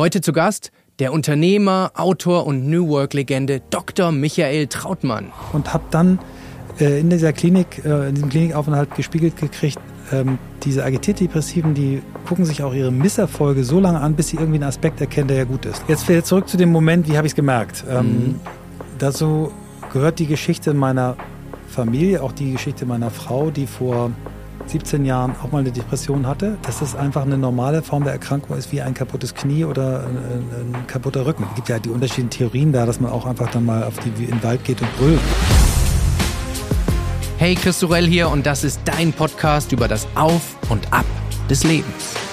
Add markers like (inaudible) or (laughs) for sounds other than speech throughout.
Heute zu Gast der Unternehmer, Autor und New Work-Legende Dr. Michael Trautmann. Und habe dann äh, in dieser Klinik, äh, in diesem Klinikaufenthalt gespiegelt gekriegt, ähm, diese Agitierdepressiven, die gucken sich auch ihre Misserfolge so lange an, bis sie irgendwie einen Aspekt erkennen, der ja gut ist. Jetzt zurück zu dem Moment, wie habe ich es gemerkt? Ähm, mhm. Dazu gehört die Geschichte meiner Familie, auch die Geschichte meiner Frau, die vor 17 Jahren auch mal eine Depression hatte, dass das einfach eine normale Form der Erkrankung ist, wie ein kaputtes Knie oder ein, ein kaputter Rücken. Es gibt ja die unterschiedlichen Theorien da, dass man auch einfach dann mal auf die, in den Wald geht und brüllt. Hey, Christorell hier und das ist dein Podcast über das Auf und Ab des Lebens.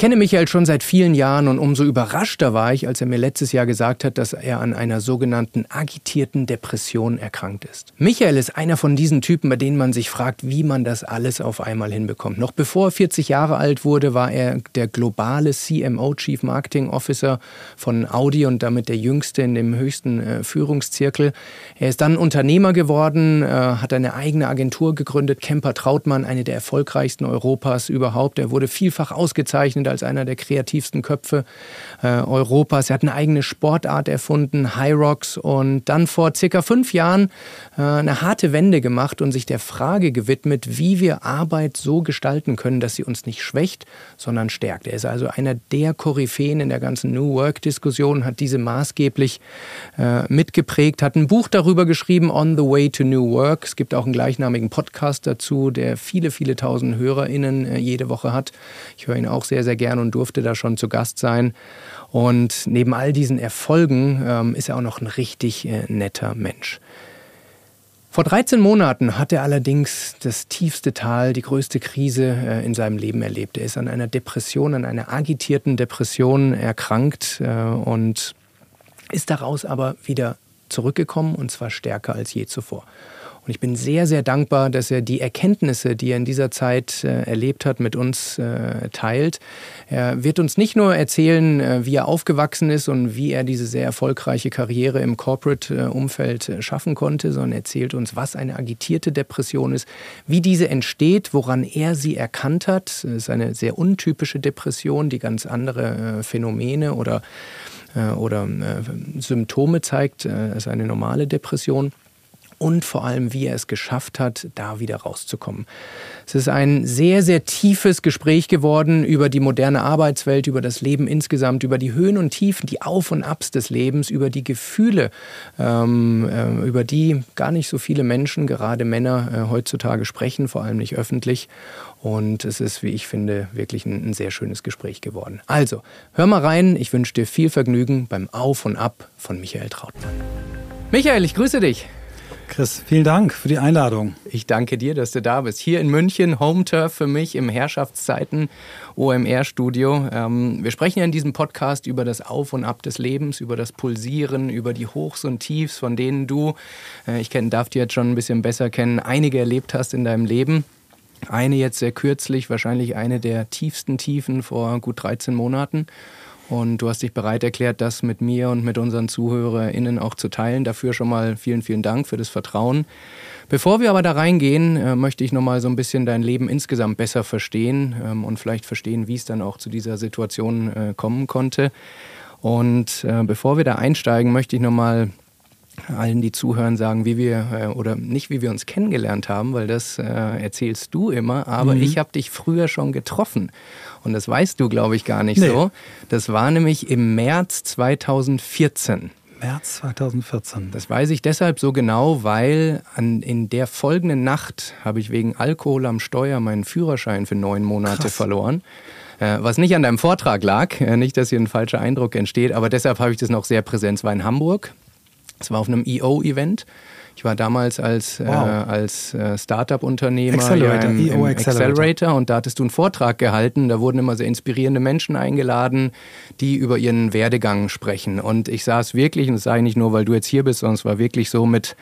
Kenne Michael schon seit vielen Jahren und umso überraschter war ich, als er mir letztes Jahr gesagt hat, dass er an einer sogenannten agitierten Depression erkrankt ist. Michael ist einer von diesen Typen, bei denen man sich fragt, wie man das alles auf einmal hinbekommt. Noch bevor er 40 Jahre alt wurde, war er der globale CMO, Chief Marketing Officer von Audi und damit der jüngste in dem höchsten äh, Führungszirkel. Er ist dann Unternehmer geworden, äh, hat eine eigene Agentur gegründet, Kemper Trautmann, eine der erfolgreichsten Europas überhaupt. Er wurde vielfach ausgezeichnet als einer der kreativsten Köpfe äh, Europas. Er hat eine eigene Sportart erfunden, High Rocks, und dann vor circa fünf Jahren äh, eine harte Wende gemacht und sich der Frage gewidmet, wie wir Arbeit so gestalten können, dass sie uns nicht schwächt, sondern stärkt. Er ist also einer der Koryphäen in der ganzen New Work-Diskussion, hat diese maßgeblich äh, mitgeprägt, hat ein Buch darüber geschrieben, On the Way to New Work. Es gibt auch einen gleichnamigen Podcast dazu, der viele, viele tausend HörerInnen äh, jede Woche hat. Ich höre ihn auch sehr, sehr sehr gern und durfte da schon zu Gast sein. Und neben all diesen Erfolgen ähm, ist er auch noch ein richtig äh, netter Mensch. Vor 13 Monaten hat er allerdings das tiefste Tal, die größte Krise äh, in seinem Leben erlebt. Er ist an einer Depression, an einer agitierten Depression erkrankt äh, und ist daraus aber wieder zurückgekommen und zwar stärker als je zuvor. Und ich bin sehr, sehr dankbar, dass er die Erkenntnisse, die er in dieser Zeit äh, erlebt hat, mit uns äh, teilt. Er wird uns nicht nur erzählen, äh, wie er aufgewachsen ist und wie er diese sehr erfolgreiche Karriere im Corporate-Umfeld äh, schaffen konnte, sondern erzählt uns, was eine agitierte Depression ist, wie diese entsteht, woran er sie erkannt hat. Es ist eine sehr untypische Depression, die ganz andere äh, Phänomene oder, äh, oder Symptome zeigt als eine normale Depression und vor allem, wie er es geschafft hat, da wieder rauszukommen. Es ist ein sehr, sehr tiefes Gespräch geworden über die moderne Arbeitswelt, über das Leben insgesamt, über die Höhen und Tiefen, die Auf und Abs des Lebens, über die Gefühle, ähm, äh, über die gar nicht so viele Menschen, gerade Männer, äh, heutzutage sprechen, vor allem nicht öffentlich. Und es ist, wie ich finde, wirklich ein, ein sehr schönes Gespräch geworden. Also, hör mal rein. Ich wünsche dir viel Vergnügen beim Auf und Ab von Michael Trautmann. Michael, ich grüße dich. Chris, vielen Dank für die Einladung. Ich danke dir, dass du da bist. Hier in München, Home Turf für mich im Herrschaftszeiten OMR-Studio. Ähm, wir sprechen ja in diesem Podcast über das Auf und Ab des Lebens, über das Pulsieren, über die Hochs und Tiefs, von denen du, äh, ich kenn, darf dich jetzt schon ein bisschen besser kennen, einige erlebt hast in deinem Leben. Eine jetzt sehr kürzlich, wahrscheinlich eine der tiefsten Tiefen vor gut 13 Monaten. Und du hast dich bereit erklärt, das mit mir und mit unseren ZuhörerInnen auch zu teilen. Dafür schon mal vielen, vielen Dank für das Vertrauen. Bevor wir aber da reingehen, äh, möchte ich nochmal so ein bisschen dein Leben insgesamt besser verstehen ähm, und vielleicht verstehen, wie es dann auch zu dieser Situation äh, kommen konnte. Und äh, bevor wir da einsteigen, möchte ich nochmal allen, die zuhören, sagen, wie wir äh, oder nicht, wie wir uns kennengelernt haben, weil das äh, erzählst du immer, aber mhm. ich habe dich früher schon getroffen. Und das weißt du, glaube ich, gar nicht nee. so. Das war nämlich im März 2014. März 2014. Das weiß ich deshalb so genau, weil an, in der folgenden Nacht habe ich wegen Alkohol am Steuer meinen Führerschein für neun Monate Krass. verloren. Äh, was nicht an deinem Vortrag lag, äh, nicht, dass hier ein falscher Eindruck entsteht, aber deshalb habe ich das noch sehr präsent. Es war in Hamburg. Es war auf einem EO-Event. Ich war damals als, äh, wow. äh, als Startup-Unternehmer Accelerator, ja, im, im Accelerator. Accelerator und da hattest du einen Vortrag gehalten. Da wurden immer sehr inspirierende Menschen eingeladen, die über ihren Werdegang sprechen. Und ich saß wirklich, und das sage ich nicht nur, weil du jetzt hier bist, sondern es war wirklich so mit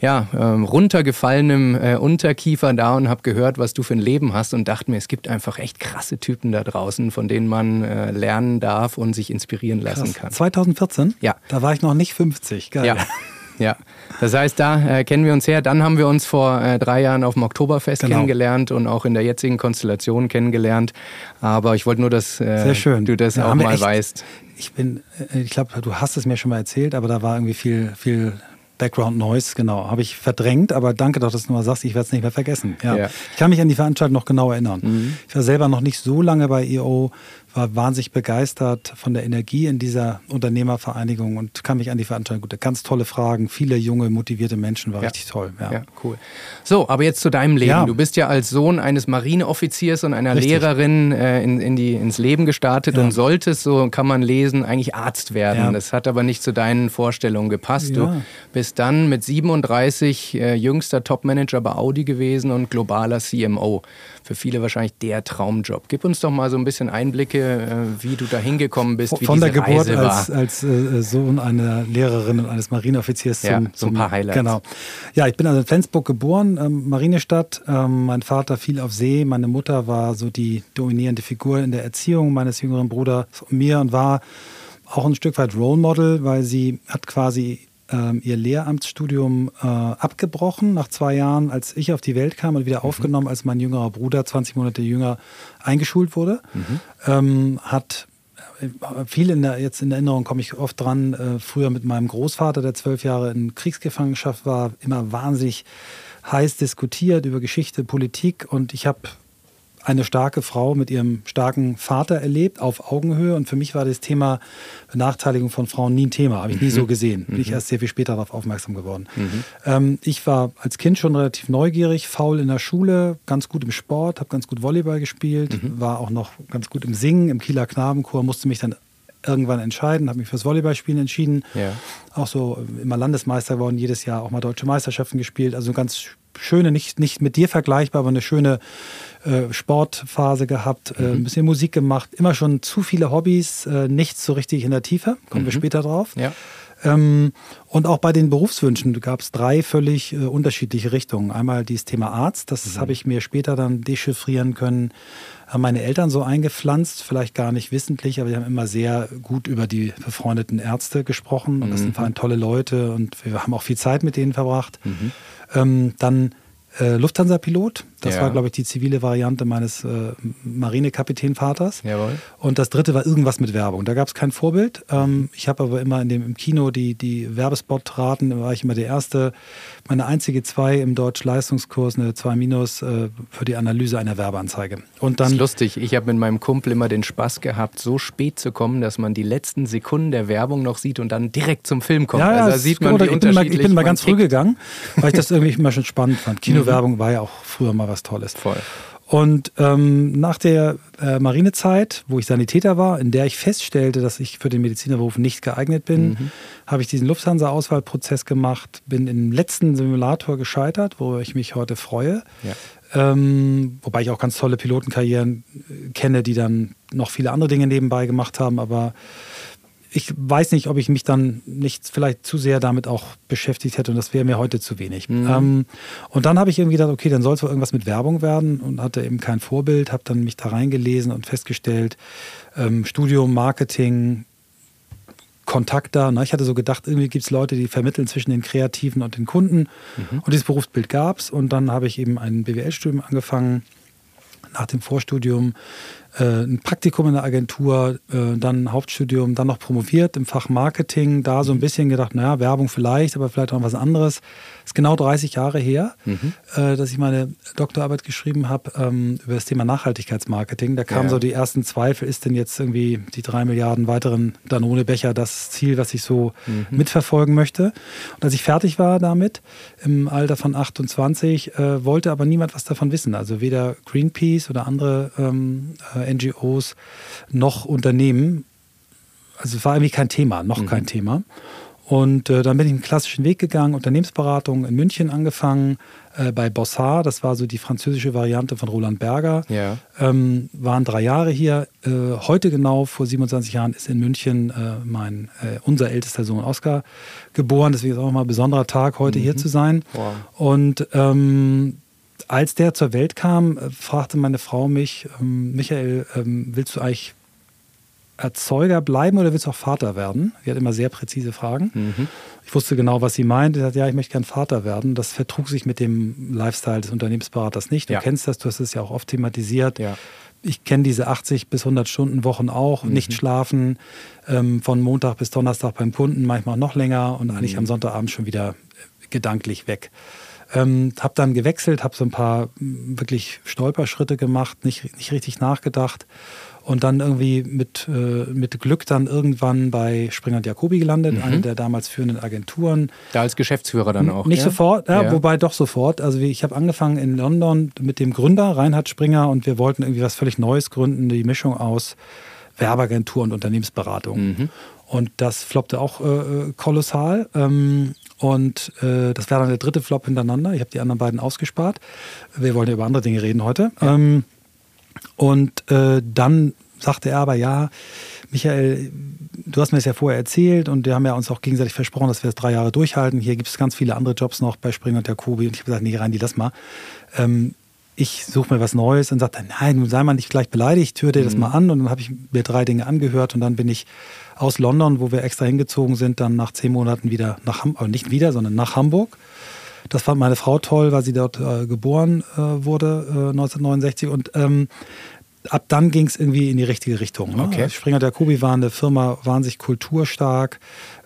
ja, ähm, runtergefallenem äh, Unterkiefer da und habe gehört, was du für ein Leben hast und dachte mir, es gibt einfach echt krasse Typen da draußen, von denen man äh, lernen darf und sich inspirieren lassen Krass. kann. 2014? Ja. Da war ich noch nicht 50. Geil. Ja. (laughs) Ja, das heißt, da äh, kennen wir uns her. Dann haben wir uns vor äh, drei Jahren auf dem Oktoberfest genau. kennengelernt und auch in der jetzigen Konstellation kennengelernt. Aber ich wollte nur, dass äh, du das ja, auch mal echt, weißt. Ich bin, äh, ich glaube, du hast es mir schon mal erzählt, aber da war irgendwie viel, viel Background Noise, genau. Habe ich verdrängt, aber danke doch, dass du mal sagst, ich werde es nicht mehr vergessen. Ja. ja. Ich kann mich an die Veranstaltung noch genau erinnern. Mhm. Ich war selber noch nicht so lange bei EO, war wahnsinnig begeistert von der Energie in dieser Unternehmervereinigung und kann mich an die Veranstaltung gut. Ganz tolle Fragen, viele junge, motivierte Menschen, war ja. richtig toll. Ja. ja. cool. So, aber jetzt zu deinem Leben. Ja. Du bist ja als Sohn eines Marineoffiziers und einer richtig. Lehrerin äh, in, in die, ins Leben gestartet und solltest, so kann man lesen, eigentlich Arzt werden. Das hat aber nicht zu deinen Vorstellungen gepasst. Du bist dann mit 37 äh, jüngster Topmanager bei Audi gewesen und globaler CMO für viele wahrscheinlich der Traumjob. Gib uns doch mal so ein bisschen Einblicke, äh, wie du da hingekommen bist, wie Von diese der Geburt Reise als, als äh, Sohn einer Lehrerin und eines Marineoffiziers ja, zum, so ein paar Highlights. Genau. Ja, ich bin also in Flensburg geboren, ähm, Marinestadt. Ähm, mein Vater fiel auf See, meine Mutter war so die dominierende Figur in der Erziehung meines jüngeren Bruders und mir und war auch ein Stück weit Role Model, weil sie hat quasi ihr Lehramtsstudium äh, abgebrochen nach zwei Jahren, als ich auf die Welt kam und wieder mhm. aufgenommen, als mein jüngerer Bruder, 20 Monate jünger, eingeschult wurde. Mhm. Ähm, hat äh, viel in der, jetzt in Erinnerung komme ich oft dran, äh, früher mit meinem Großvater, der zwölf Jahre in Kriegsgefangenschaft war, immer wahnsinnig heiß diskutiert über Geschichte, Politik und ich habe eine starke Frau mit ihrem starken Vater erlebt, auf Augenhöhe. Und für mich war das Thema Benachteiligung von Frauen nie ein Thema. Habe ich nie so mhm. gesehen. Bin ich mhm. erst sehr viel später darauf aufmerksam geworden. Mhm. Ähm, ich war als Kind schon relativ neugierig, faul in der Schule, ganz gut im Sport, habe ganz gut Volleyball gespielt, mhm. war auch noch ganz gut im Singen, im Kieler Knabenchor, musste mich dann irgendwann entscheiden, habe mich fürs Volleyballspielen entschieden. Ja. Auch so immer Landesmeister geworden, jedes Jahr auch mal deutsche Meisterschaften gespielt. Also ganz schöne, nicht, nicht mit dir vergleichbar, aber eine schöne äh, Sportphase gehabt, äh, mhm. ein bisschen Musik gemacht, immer schon zu viele Hobbys, äh, nichts so richtig in der Tiefe, kommen mhm. wir später drauf. Ja. Ähm, und auch bei den Berufswünschen gab es drei völlig äh, unterschiedliche Richtungen. Einmal dieses Thema Arzt, das mhm. habe ich mir später dann dechiffrieren können. Haben meine Eltern so eingepflanzt, vielleicht gar nicht wissentlich, aber die haben immer sehr gut über die befreundeten Ärzte gesprochen. Und das sind vor allem tolle Leute und wir haben auch viel Zeit mit denen verbracht. Mhm. Ähm, dann äh, Lufthansa-Pilot. Das ja. war, glaube ich, die zivile Variante meines äh, Marinekapitänvaters. Jawohl. Und das dritte war irgendwas mit Werbung. Da gab es kein Vorbild. Ähm, ich habe aber immer in dem, im Kino die, die Werbespot-Raten, da war ich immer der Erste. Meine einzige zwei im Deutsch-Leistungskurs, eine 2 minus äh, für die Analyse einer Werbeanzeige. Und dann, das ist lustig. Ich habe mit meinem Kumpel immer den Spaß gehabt, so spät zu kommen, dass man die letzten Sekunden der Werbung noch sieht und dann direkt zum Film kommt. Ja, also sieht man, wie ich bin mal, ich bin mal ganz früh gegangen, weil ich das irgendwie immer schon spannend fand. (laughs) Kinowerbung mhm. war ja auch früher mal was Tolles. Voll. Und ähm, nach der äh, Marinezeit, wo ich Sanitäter war, in der ich feststellte, dass ich für den Medizinerberuf nicht geeignet bin, mhm. habe ich diesen Lufthansa-Auswahlprozess gemacht, bin im letzten Simulator gescheitert, wo ich mich heute freue. Ja. Ähm, wobei ich auch ganz tolle Pilotenkarrieren äh, kenne, die dann noch viele andere Dinge nebenbei gemacht haben, aber ich weiß nicht, ob ich mich dann nicht vielleicht zu sehr damit auch beschäftigt hätte und das wäre mir heute zu wenig. Mhm. Ähm, und dann habe ich irgendwie gedacht, okay, dann soll es wohl irgendwas mit Werbung werden und hatte eben kein Vorbild, habe dann mich da reingelesen und festgestellt, ähm, Studium, Marketing, Kontakt da. Ne? Ich hatte so gedacht, irgendwie gibt es Leute, die vermitteln zwischen den Kreativen und den Kunden. Mhm. Und dieses Berufsbild gab es. Und dann habe ich eben ein BWL-Studium angefangen nach dem Vorstudium ein Praktikum in der Agentur, äh, dann Hauptstudium, dann noch promoviert im Fach Marketing, da so ein bisschen gedacht, naja, Werbung vielleicht, aber vielleicht auch was anderes. Ist genau 30 Jahre her, mhm. äh, dass ich meine Doktorarbeit geschrieben habe ähm, über das Thema Nachhaltigkeitsmarketing. Da kamen ja. so die ersten Zweifel, ist denn jetzt irgendwie die drei Milliarden weiteren Danone-Becher das Ziel, was ich so mhm. mitverfolgen möchte? Und als ich fertig war damit, im Alter von 28, äh, wollte aber niemand was davon wissen. Also weder Greenpeace oder andere ähm, äh, NGOs noch Unternehmen. Also es war irgendwie kein Thema, noch mhm. kein Thema. Und äh, dann bin ich einen klassischen Weg gegangen, Unternehmensberatung in München angefangen, äh, bei Bossard, das war so die französische Variante von Roland Berger. Ja. Ähm, waren drei Jahre hier. Äh, heute genau, vor 27 Jahren, ist in München äh, mein, äh, unser ältester Sohn Oskar geboren. Deswegen ist auch mal ein besonderer Tag, heute mhm. hier zu sein. Wow. Und ähm, als der zur Welt kam, äh, fragte meine Frau mich, ähm, Michael, ähm, willst du eigentlich Erzeuger bleiben oder willst du auch Vater werden? Sie hat immer sehr präzise Fragen. Mhm. Ich wusste genau, was sie meint. Sie hat ja, ich möchte gern Vater werden. Das vertrug sich mit dem Lifestyle des Unternehmensberaters nicht. Du ja. kennst das, du hast es ja auch oft thematisiert. Ja. Ich kenne diese 80 bis 100 Stunden Wochen auch, mhm. nicht schlafen, ähm, von Montag bis Donnerstag beim Kunden, manchmal noch länger und eigentlich mhm. am Sonntagabend schon wieder gedanklich weg. Ähm, habe dann gewechselt, habe so ein paar wirklich Stolperschritte gemacht, nicht, nicht richtig nachgedacht und dann irgendwie mit, äh, mit Glück dann irgendwann bei Springer und Jacobi gelandet, mhm. eine der damals führenden Agenturen. Da als Geschäftsführer dann auch. Nicht ja? sofort, ja, ja, wobei doch sofort. Also ich habe angefangen in London mit dem Gründer Reinhard Springer und wir wollten irgendwie was völlig Neues gründen, die Mischung aus Werbeagentur und Unternehmensberatung. Mhm. Und das floppte auch äh, äh kolossal. Ähm, und äh, das wäre dann der dritte Flop hintereinander. Ich habe die anderen beiden ausgespart. Wir wollen ja über andere Dinge reden heute. Ja. Ähm, und äh, dann sagte er aber, ja, Michael, du hast mir das ja vorher erzählt und wir haben ja uns auch gegenseitig versprochen, dass wir das drei Jahre durchhalten. Hier gibt es ganz viele andere Jobs noch bei Springer und Jacobi. Und ich habe gesagt, nee, Reini, lass mal. Ähm, ich suche mir was Neues und sagte, nein, nun sei mal nicht gleich beleidigt, hör dir das mhm. mal an. Und dann habe ich mir drei Dinge angehört und dann bin ich aus London, wo wir extra hingezogen sind, dann nach zehn Monaten wieder nach Hamburg, nicht wieder, sondern nach Hamburg das fand meine Frau toll, weil sie dort äh, geboren äh, wurde, äh, 1969. Und ähm, ab dann ging es irgendwie in die richtige Richtung. Ne? Okay. Springer der Kubi war eine Firma wahnsinnig kulturstark.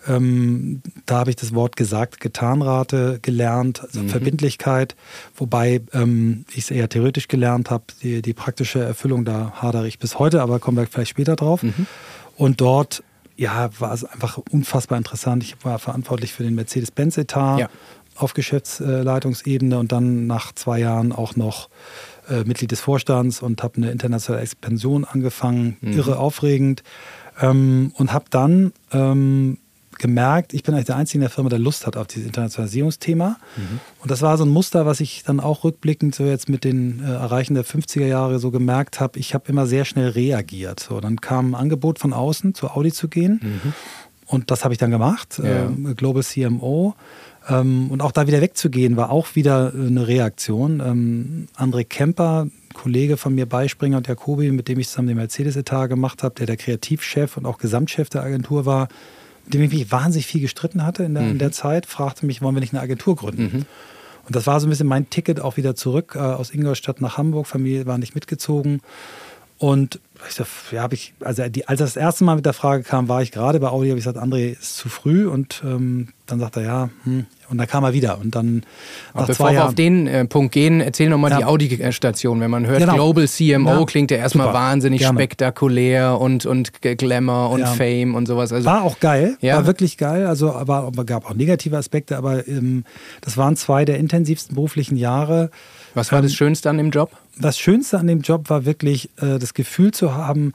Ähm, da habe ich das Wort gesagt, Getanrate gelernt, also mhm. Verbindlichkeit, wobei ähm, ich es eher theoretisch gelernt habe. Die, die, praktische Erfüllung, da hadere ich bis heute, aber kommen wir vielleicht später drauf. Mhm. Und dort ja, war es einfach unfassbar interessant. Ich war verantwortlich für den Mercedes-Benz-Etat, ja auf Geschäftsleitungsebene und dann nach zwei Jahren auch noch äh, Mitglied des Vorstands und habe eine internationale Expansion angefangen, mhm. irre aufregend ähm, und habe dann ähm, gemerkt, ich bin eigentlich der Einzige in der Firma, der Lust hat auf dieses Internationalisierungsthema. Mhm. Und das war so ein Muster, was ich dann auch rückblickend so jetzt mit den äh, Erreichen der 50er Jahre so gemerkt habe. Ich habe immer sehr schnell reagiert. So, dann kam ein Angebot von außen, zu Audi zu gehen. Mhm. Und das habe ich dann gemacht, ja. äh, Global CMO. Ähm, und auch da wieder wegzugehen, war auch wieder äh, eine Reaktion. Ähm, André Kemper, Kollege von mir Beispringer und Jacobi, mit dem ich zusammen den Mercedes-Etat gemacht habe, der der Kreativchef und auch Gesamtchef der Agentur war, mit dem ich mich wahnsinnig viel gestritten hatte in der, mhm. in der Zeit, fragte mich, wollen wir nicht eine Agentur gründen? Mhm. Und das war so ein bisschen mein Ticket auch wieder zurück äh, aus Ingolstadt nach Hamburg. Familie war nicht mitgezogen. Und ja, habe ich, also die, als das erste Mal mit der Frage kam, war ich gerade bei Audi, habe ich gesagt, André, ist zu früh. Und ähm, dann sagt er, ja, hm. und dann kam er wieder. Und dann nach bevor wir auf den äh, Punkt gehen, erzähl nochmal ja. die Audi-Station. Wenn man hört genau. Global CMO, ja. klingt ja erstmal Super. wahnsinnig Gerne. spektakulär und, und Glamour und ja. Fame und sowas. Also, war auch geil, war wirklich geil. Also aber, aber gab auch negative Aspekte, aber ähm, das waren zwei der intensivsten beruflichen Jahre. Was war das ähm, Schönste an dem Job? Das Schönste an dem Job war wirklich äh, das Gefühl zu haben,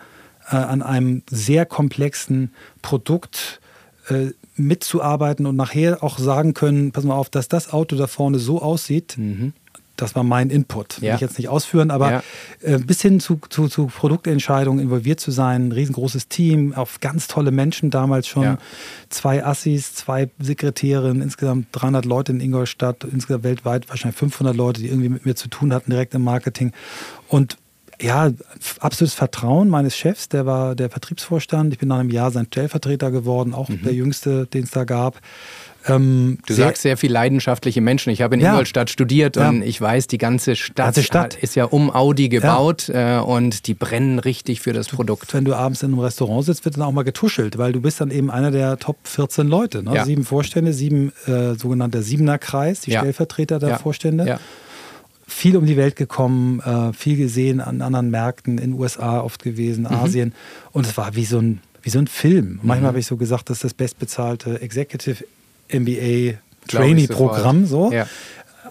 äh, an einem sehr komplexen Produkt äh, mitzuarbeiten und nachher auch sagen können, pass mal auf, dass das Auto da vorne so aussieht, mhm. Das war mein Input. Will ich jetzt nicht ausführen, aber ja. äh, bis hin zu, zu, zu, Produktentscheidungen involviert zu sein, ein riesengroßes Team, auf ganz tolle Menschen damals schon. Ja. Zwei Assis, zwei Sekretärinnen, insgesamt 300 Leute in Ingolstadt, insgesamt weltweit wahrscheinlich 500 Leute, die irgendwie mit mir zu tun hatten, direkt im Marketing. Und ja, absolutes Vertrauen meines Chefs, der war der Vertriebsvorstand. Ich bin nach einem Jahr sein Stellvertreter geworden, auch mhm. der jüngste, den es da gab. Ähm, du sagst sehr viel leidenschaftliche Menschen. Ich habe in ja, Ingolstadt studiert ja. und ich weiß, die ganze Stadt, ganze Stadt. ist ja um Audi gebaut ja. äh, und die brennen richtig für das Produkt. Wenn du abends in einem Restaurant sitzt, wird dann auch mal getuschelt, weil du bist dann eben einer der Top 14 Leute. Ne? Sieben Vorstände, sieben äh, sogenannter Siebener-Kreis, die Stellvertreter der Vorstände viel um die Welt gekommen, äh, viel gesehen an anderen Märkten, in den USA oft gewesen, mhm. Asien. Und es war wie so ein, wie so ein Film. Manchmal mhm. habe ich so gesagt, das ist das bestbezahlte Executive MBA Trainee-Programm. So. Ja.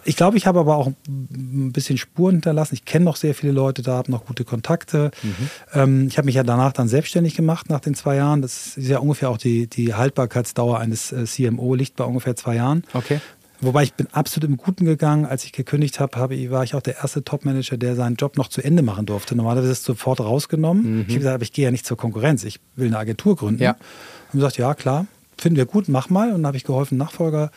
Ich glaube, ich habe aber auch ein bisschen Spuren hinterlassen. Ich kenne noch sehr viele Leute da, habe noch gute Kontakte. Mhm. Ähm, ich habe mich ja danach dann selbstständig gemacht nach den zwei Jahren. Das ist ja ungefähr auch die, die Haltbarkeitsdauer eines äh, CMO, liegt bei ungefähr zwei Jahren. Okay. Wobei ich bin absolut im Guten gegangen. Als ich gekündigt habe, habe war ich auch der erste Topmanager, der seinen Job noch zu Ende machen durfte. Normalerweise ist es sofort rausgenommen. Mhm. Ich habe gesagt, aber ich gehe ja nicht zur Konkurrenz. Ich will eine Agentur gründen. Ja. Und gesagt, ja klar, finden wir gut, mach mal. Und dann habe ich geholfen, Nachfolger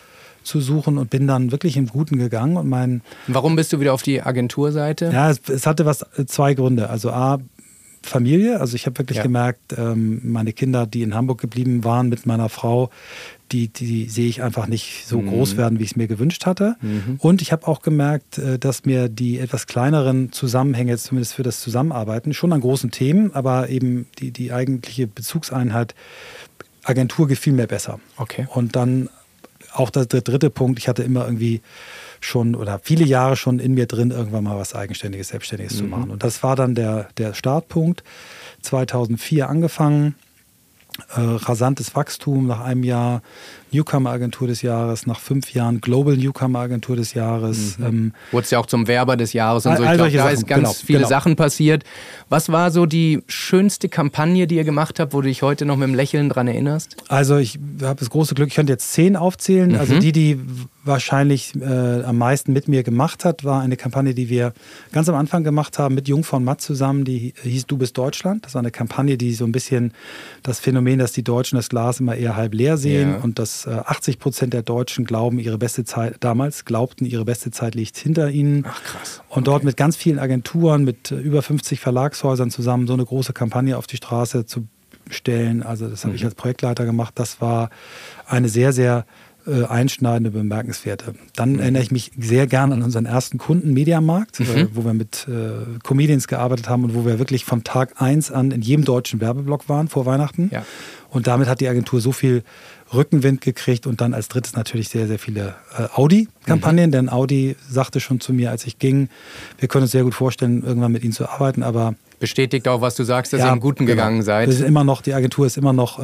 zu suchen und bin dann wirklich im Guten gegangen. Und mein Warum bist du wieder auf die Agenturseite? Ja, es, es hatte was äh, zwei Gründe. Also A, Familie. Also ich habe wirklich ja. gemerkt, ähm, meine Kinder, die in Hamburg geblieben waren mit meiner Frau, die, die, sehe ich einfach nicht so mhm. groß werden, wie ich es mir gewünscht hatte. Mhm. Und ich habe auch gemerkt, äh, dass mir die etwas kleineren Zusammenhänge, zumindest für das Zusammenarbeiten, schon an großen Themen, aber eben die, die eigentliche Bezugseinheit Agentur gefiel mir besser. Okay. Und dann auch der, der dritte Punkt, ich hatte immer irgendwie schon oder viele Jahre schon in mir drin, irgendwann mal was Eigenständiges, Selbstständiges mhm. zu machen. Und das war dann der, der Startpunkt. 2004 angefangen, äh, rasantes Wachstum nach einem Jahr Newcomer-Agentur des Jahres, nach fünf Jahren Global Newcomer-Agentur des Jahres. Mhm. Ähm, Wurde es ja auch zum Werber des Jahres und so. Ich glaube, da Sachen, ist ganz genau, viele genau. Sachen passiert. Was war so die schönste Kampagne, die ihr gemacht habt, wo du dich heute noch mit einem Lächeln dran erinnerst? Also ich habe das große Glück, ich könnte jetzt zehn aufzählen. Mhm. Also die, die wahrscheinlich äh, am meisten mit mir gemacht hat, war eine Kampagne, die wir ganz am Anfang gemacht haben mit Jung von Matt zusammen, die hieß Du bist Deutschland. Das war eine Kampagne, die so ein bisschen das Phänomen, dass die Deutschen das Glas immer eher halb leer sehen ja. und dass 80 äh, Prozent der Deutschen glauben, ihre beste Zeit, damals glaubten, ihre beste Zeit liegt hinter ihnen. Ach krass. Okay. Und dort mit ganz vielen Agenturen, mit äh, über 50 Verlagshäusern zusammen so eine große Kampagne auf die Straße zu stellen. Also das habe mhm. ich als Projektleiter gemacht. Das war eine sehr, sehr äh, einschneidende, bemerkenswerte. Dann mhm. erinnere ich mich sehr gern an unseren ersten Kunden, Mediamarkt, mhm. äh, wo wir mit äh, Comedians gearbeitet haben und wo wir wirklich von Tag 1 an in jedem deutschen Werbeblock waren vor Weihnachten. Ja. Und damit hat die Agentur so viel Rückenwind gekriegt und dann als drittes natürlich sehr, sehr viele äh, Audi-Kampagnen, mhm. denn Audi sagte schon zu mir, als ich ging, wir können uns sehr gut vorstellen, irgendwann mit ihnen zu arbeiten, aber bestätigt auch, was du sagst, dass ja, ihr im Guten genau. gegangen seid. Wir sind immer noch, die Agentur ist immer noch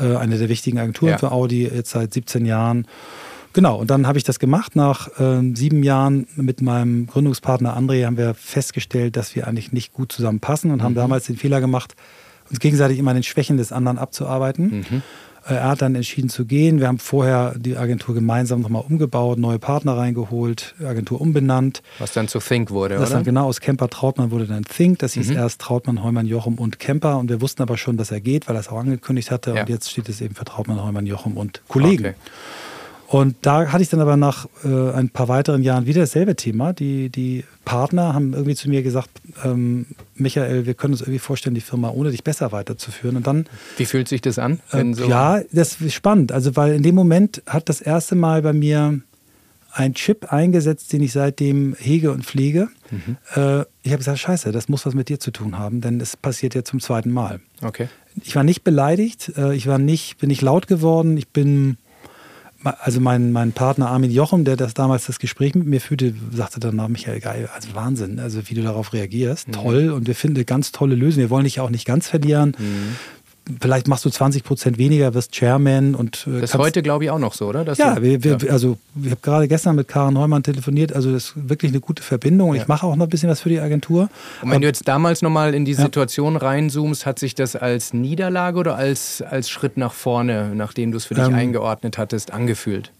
äh, äh eine der wichtigen Agenturen ja. für Audi, jetzt seit 17 Jahren. Genau, und dann habe ich das gemacht. Nach äh, sieben Jahren mit meinem Gründungspartner André haben wir festgestellt, dass wir eigentlich nicht gut zusammenpassen und mhm. haben damals den Fehler gemacht, uns gegenseitig immer an den Schwächen des anderen abzuarbeiten. Mhm. Äh, er hat dann entschieden zu gehen. Wir haben vorher die Agentur gemeinsam nochmal umgebaut, neue Partner reingeholt, Agentur umbenannt. Was dann zu Think wurde, das oder? Dann genau aus Kemper Trautmann wurde dann Think. Das hieß mhm. erst Trautmann, Heumann, Jochum und Kemper. Und wir wussten aber schon, dass er geht, weil er es auch angekündigt hatte. Ja. Und jetzt steht es eben für Trautmann, Heumann, Jochum und Kollegen. Okay. Und da hatte ich dann aber nach äh, ein paar weiteren Jahren wieder dasselbe Thema. Die, die Partner haben irgendwie zu mir gesagt, ähm, Michael, wir können uns irgendwie vorstellen, die Firma ohne dich besser weiterzuführen. Und dann. Wie fühlt sich das an? Äh, so ja, das ist spannend. Also, weil in dem Moment hat das erste Mal bei mir ein Chip eingesetzt, den ich seitdem hege und pflege. Mhm. Äh, ich habe gesagt, scheiße, das muss was mit dir zu tun haben, denn es passiert ja zum zweiten Mal. Okay. Ich war nicht beleidigt, äh, ich war nicht, bin nicht laut geworden, ich bin also mein, mein Partner Armin Jochum, der das damals das Gespräch mit mir führte, sagte danach, Michael, geil, also Wahnsinn, also wie du darauf reagierst, mhm. toll und wir finden eine ganz tolle Lösung. Wir wollen dich auch nicht ganz verlieren. Mhm vielleicht machst du 20 Prozent weniger, wirst Chairman und äh, das ist heute glaube ich auch noch so, oder? Dass ja, wir, wir, ja, also ich habe gerade gestern mit Karen Neumann telefoniert, also das ist wirklich eine gute Verbindung ja. ich mache auch noch ein bisschen was für die Agentur. Und wenn Aber, du jetzt damals nochmal in die Situation ja. reinzoomst, hat sich das als Niederlage oder als, als Schritt nach vorne, nachdem du es für dich ähm, eingeordnet hattest, angefühlt?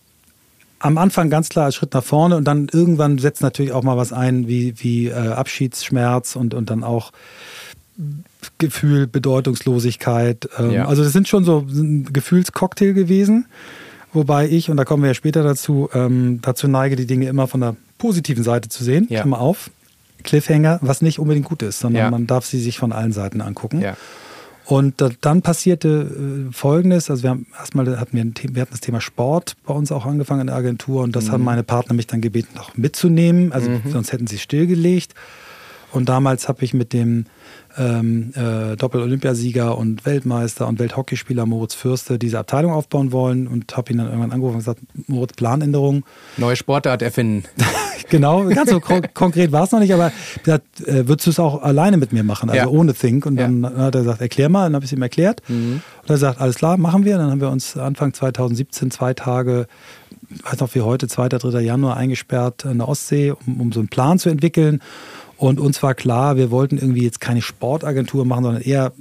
am Anfang ganz klar als Schritt nach vorne und dann irgendwann setzt natürlich auch mal was ein wie, wie äh, Abschiedsschmerz und, und dann auch Gefühl, Bedeutungslosigkeit. Ähm, ja. Also das sind schon so ein Gefühlscocktail gewesen. Wobei ich, und da kommen wir ja später dazu, ähm, dazu neige, die Dinge immer von der positiven Seite zu sehen. Ja. Klammer auf. Cliffhanger, was nicht unbedingt gut ist, sondern ja. man darf sie sich von allen Seiten angucken. Ja. Und dann passierte äh, Folgendes, also wir haben erstmal hatten wir, ein, wir hatten das Thema Sport bei uns auch angefangen in der Agentur und das mhm. haben meine Partner mich dann gebeten, noch mitzunehmen, also mhm. sonst hätten sie stillgelegt. Und damals habe ich mit dem ähm, äh, Doppel-Olympiasieger und Weltmeister und Welthockeyspieler Moritz Fürste diese Abteilung aufbauen wollen und habe ihn dann irgendwann angerufen und gesagt, Moritz, Planänderung. Neue Sportart erfinden. (laughs) genau, ganz so konkret war es noch nicht, aber gesagt, äh, würdest du es auch alleine mit mir machen, also ja. ohne Think? Und dann ja. hat er gesagt, erklär mal, dann habe ich es ihm erklärt. Mhm. Und er sagt, alles klar, machen wir. Dann haben wir uns Anfang 2017 zwei Tage weiß noch wie heute, 2. 3. Januar eingesperrt in der Ostsee, um, um so einen Plan zu entwickeln. Und uns war klar, wir wollten irgendwie jetzt keine Sportagentur machen, sondern eher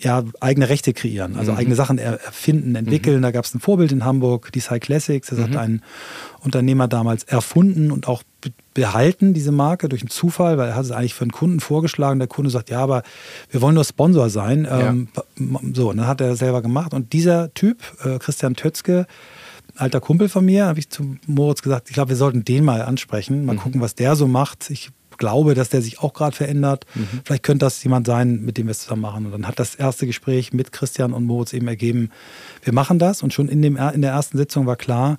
ja, eigene Rechte kreieren, also mhm. eigene Sachen erfinden, entwickeln. Mhm. Da gab es ein Vorbild in Hamburg, die Sci Classics. Das mhm. hat ein Unternehmer damals erfunden und auch behalten, diese Marke, durch einen Zufall, weil er hat es eigentlich für einen Kunden vorgeschlagen. Der Kunde sagt, ja, aber wir wollen nur Sponsor sein. Ja. Ähm, so, und dann hat er selber gemacht. Und dieser Typ, äh, Christian Tötzke, alter Kumpel von mir, habe ich zu Moritz gesagt, ich glaube, wir sollten den mal ansprechen, mal mhm. gucken, was der so macht. Ich glaube, dass der sich auch gerade verändert. Mhm. Vielleicht könnte das jemand sein, mit dem wir es zusammen machen. Und dann hat das erste Gespräch mit Christian und Moritz eben ergeben, wir machen das. Und schon in, dem, in der ersten Sitzung war klar,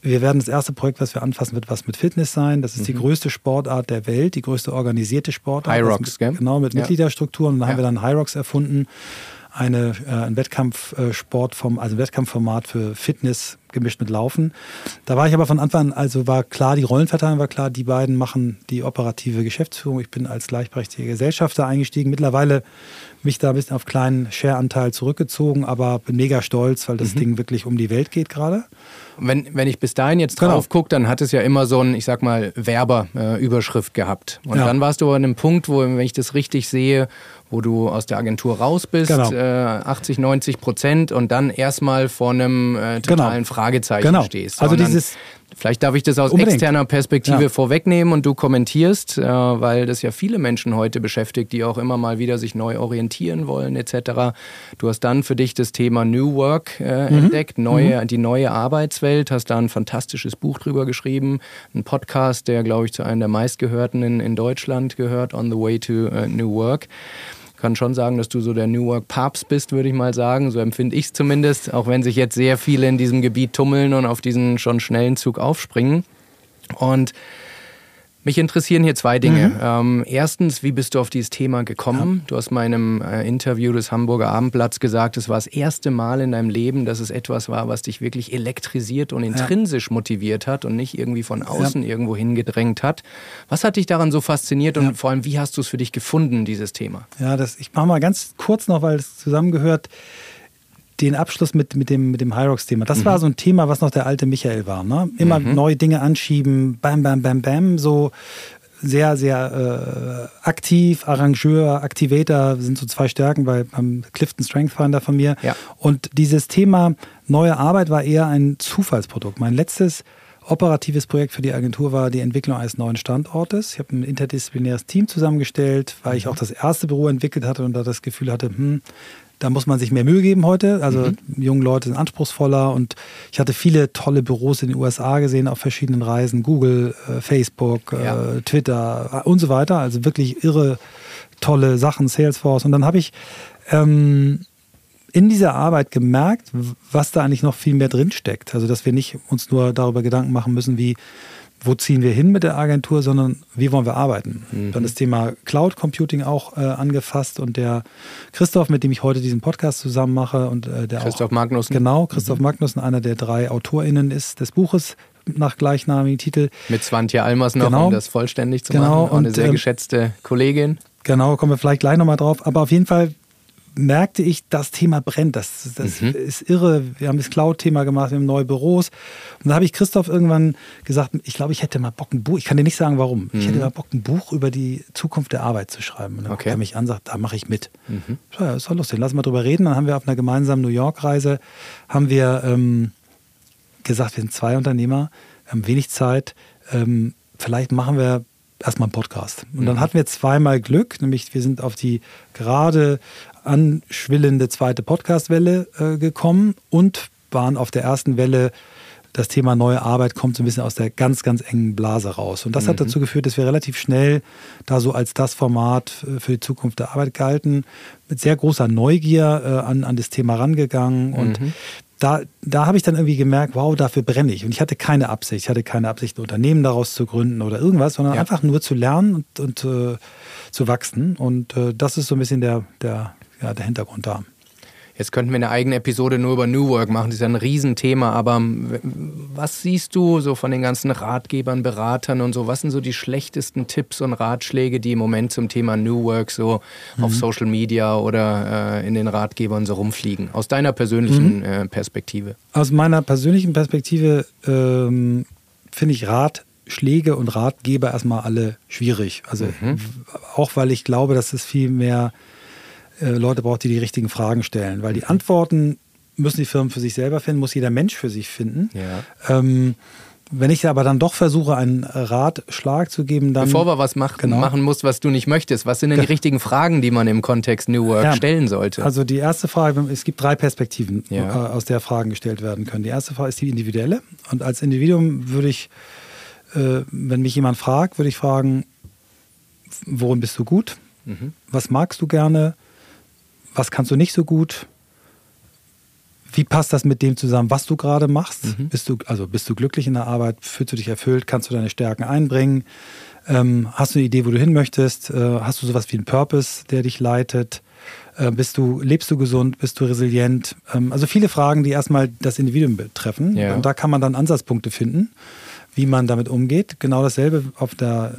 wir werden das erste Projekt, was wir anfassen, wird was mit Fitness sein. Das ist mhm. die größte Sportart der Welt, die größte organisierte Sportart. Rocks, gell? Genau, mit ja. Mitgliederstrukturen. Und da ja. haben wir dann High Rocks erfunden eine, äh, ein Wettkampfsport vom, also ein Wettkampfformat für Fitness gemischt mit Laufen. Da war ich aber von Anfang an, also war klar, die Rollenverteilung war klar, die beiden machen die operative Geschäftsführung. Ich bin als gleichberechtigter Gesellschafter eingestiegen. Mittlerweile mich da ein bisschen auf kleinen Share-Anteil zurückgezogen, aber bin mega stolz, weil das mhm. Ding wirklich um die Welt geht gerade. Wenn, wenn ich bis dahin jetzt genau. drauf gucke, dann hat es ja immer so ein, ich sag mal, Werber-Überschrift äh, gehabt. Und ja. dann warst du an einem Punkt, wo, wenn ich das richtig sehe, wo du aus der Agentur raus bist, genau. äh, 80, 90 Prozent und dann erstmal vor einem äh, totalen genau. Fragezeichen genau. stehst. Also dieses Vielleicht darf ich das aus Unbedingt. externer Perspektive ja. vorwegnehmen und du kommentierst, äh, weil das ja viele Menschen heute beschäftigt, die auch immer mal wieder sich neu orientieren wollen etc. Du hast dann für dich das Thema New Work äh, mhm. entdeckt, neue, mhm. die neue Arbeitswelt, hast da ein fantastisches Buch drüber geschrieben, ein Podcast, der glaube ich zu einem der meistgehörten in, in Deutschland gehört, On the Way to uh, New Work kann schon sagen, dass du so der New Work Papst bist, würde ich mal sagen. So empfinde ich es zumindest, auch wenn sich jetzt sehr viele in diesem Gebiet tummeln und auf diesen schon schnellen Zug aufspringen. Und mich interessieren hier zwei Dinge. Mhm. Ähm, erstens, wie bist du auf dieses Thema gekommen? Ja. Du hast meinem äh, Interview des Hamburger Abendblatts gesagt, es war das erste Mal in deinem Leben, dass es etwas war, was dich wirklich elektrisiert und intrinsisch ja. motiviert hat und nicht irgendwie von außen ja. irgendwo hingedrängt hat. Was hat dich daran so fasziniert und vor allem, wie hast du es für dich gefunden, dieses Thema? Ja, das, ich mache mal ganz kurz noch, weil es zusammengehört den Abschluss mit, mit dem, mit dem Hyrox-Thema. Das mhm. war so ein Thema, was noch der alte Michael war. Ne? Immer mhm. neue Dinge anschieben, bam, bam, bam, bam, so sehr, sehr äh, aktiv, Arrangeur, Activator sind so zwei Stärken bei, beim Clifton Strength Finder von mir. Ja. Und dieses Thema neue Arbeit war eher ein Zufallsprodukt. Mein letztes operatives Projekt für die Agentur war die Entwicklung eines neuen Standortes. Ich habe ein interdisziplinäres Team zusammengestellt, weil ich mhm. auch das erste Büro entwickelt hatte und da das Gefühl hatte, hm, da muss man sich mehr Mühe geben heute. Also mhm. junge Leute sind anspruchsvoller und ich hatte viele tolle Büros in den USA gesehen auf verschiedenen Reisen. Google, äh, Facebook, äh, ja. äh, Twitter und so weiter. Also wirklich irre tolle Sachen, Salesforce. Und dann habe ich ähm, in dieser Arbeit gemerkt, was da eigentlich noch viel mehr drin steckt. Also dass wir nicht uns nur darüber Gedanken machen müssen, wie wo ziehen wir hin mit der Agentur, sondern wie wollen wir arbeiten. Mhm. Dann das Thema Cloud Computing auch äh, angefasst und der Christoph, mit dem ich heute diesen Podcast zusammen mache und äh, der Christoph auch, Magnussen. Genau, Christoph mhm. Magnussen, einer der drei AutorInnen ist des Buches nach gleichnamigen Titel. Mit Swantje Almers noch, genau. um das vollständig zu genau. machen. Auch eine sehr ähm, geschätzte Kollegin. Genau, kommen wir vielleicht gleich nochmal drauf. Aber auf jeden Fall merkte ich, das Thema brennt. Das, das mhm. ist irre. Wir haben das Cloud-Thema gemacht, wir haben neue Büros. Und da habe ich Christoph irgendwann gesagt, ich glaube, ich hätte mal Bock, ein Buch, ich kann dir nicht sagen, warum, mhm. ich hätte mhm. mal Bock, ein Buch über die Zukunft der Arbeit zu schreiben. Und dann okay. er mich an sagt, da mache ich mit. Mhm. Ja, ist doch lustig, lass mal drüber reden. Dann haben wir auf einer gemeinsamen New York-Reise, haben wir ähm, gesagt, wir sind zwei Unternehmer, wir haben wenig Zeit, ähm, vielleicht machen wir erstmal einen Podcast. Und dann mhm. hatten wir zweimal Glück, nämlich wir sind auf die gerade anschwillende zweite Podcastwelle äh, gekommen und waren auf der ersten Welle das Thema neue Arbeit kommt so ein bisschen aus der ganz, ganz engen Blase raus. Und das mhm. hat dazu geführt, dass wir relativ schnell da so als das Format für die Zukunft der Arbeit galten, mit sehr großer Neugier äh, an, an das Thema rangegangen. Und mhm. da, da habe ich dann irgendwie gemerkt, wow, dafür brenne ich. Und ich hatte keine Absicht. Ich hatte keine Absicht, ein Unternehmen daraus zu gründen oder irgendwas, sondern ja. einfach nur zu lernen und, und äh, zu wachsen. Und äh, das ist so ein bisschen der, der, ja, der Hintergrund da. Jetzt könnten wir eine eigene Episode nur über New Work machen, das ist ja ein Riesenthema, aber was siehst du so von den ganzen Ratgebern, Beratern und so, was sind so die schlechtesten Tipps und Ratschläge, die im Moment zum Thema New Work so mhm. auf Social Media oder äh, in den Ratgebern so rumfliegen, aus deiner persönlichen mhm. äh, Perspektive? Aus meiner persönlichen Perspektive ähm, finde ich Ratschläge und Ratgeber erstmal alle schwierig. Also mhm. auch weil ich glaube, dass es viel mehr äh, Leute braucht, die die richtigen Fragen stellen. Weil die Antworten müssen die Firmen für sich selber finden, muss jeder Mensch für sich finden. Ja. Ähm, wenn ich aber dann doch versuche, einen Ratschlag zu geben, dann. Bevor wir was mach, genau. machen musst, was du nicht möchtest, was sind denn die richtigen Fragen, die man im Kontext New Work ja, stellen sollte? Also die erste Frage, es gibt drei Perspektiven, ja. Äh, aus der Fragen gestellt werden können. Die erste Frage ist die individuelle. Und als Individuum würde ich, äh, wenn mich jemand fragt, würde ich fragen, worin bist du gut? Mhm. Was magst du gerne? Was kannst du nicht so gut? Wie passt das mit dem zusammen, was du gerade machst? Mhm. Bist du, also bist du glücklich in der Arbeit? Fühlst du dich erfüllt? Kannst du deine Stärken einbringen? Ähm, hast du eine Idee, wo du hin möchtest? Äh, hast du sowas wie einen Purpose, der dich leitet? Äh, bist du, lebst du gesund? Bist du resilient? Ähm, also viele Fragen, die erstmal das Individuum betreffen. Ja. Und da kann man dann Ansatzpunkte finden, wie man damit umgeht. Genau dasselbe auf der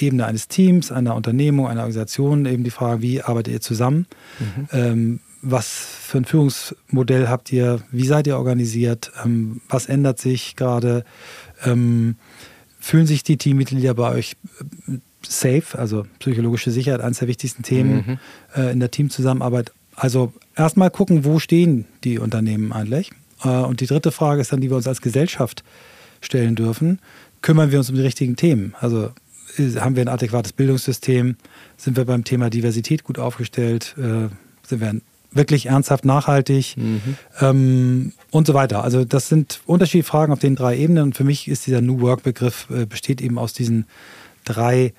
Ebene eines Teams, einer Unternehmung, einer Organisation, eben die Frage, wie arbeitet ihr zusammen? Mhm. Ähm, was für ein Führungsmodell habt ihr? Wie seid ihr organisiert? Ähm, was ändert sich gerade? Ähm, fühlen sich die Teammitglieder bei euch äh, safe? Also psychologische Sicherheit, eines der wichtigsten Themen mhm. äh, in der Teamzusammenarbeit. Also erstmal gucken, wo stehen die Unternehmen eigentlich? Äh, und die dritte Frage ist dann, die wir uns als Gesellschaft stellen dürfen. Kümmern wir uns um die richtigen Themen? Also haben wir ein adäquates Bildungssystem? Sind wir beim Thema Diversität gut aufgestellt? Äh, sind wir wirklich ernsthaft nachhaltig mhm. ähm, und so weiter. Also das sind unterschiedliche Fragen auf den drei Ebenen. Und für mich ist dieser New Work-Begriff äh, besteht eben aus diesen drei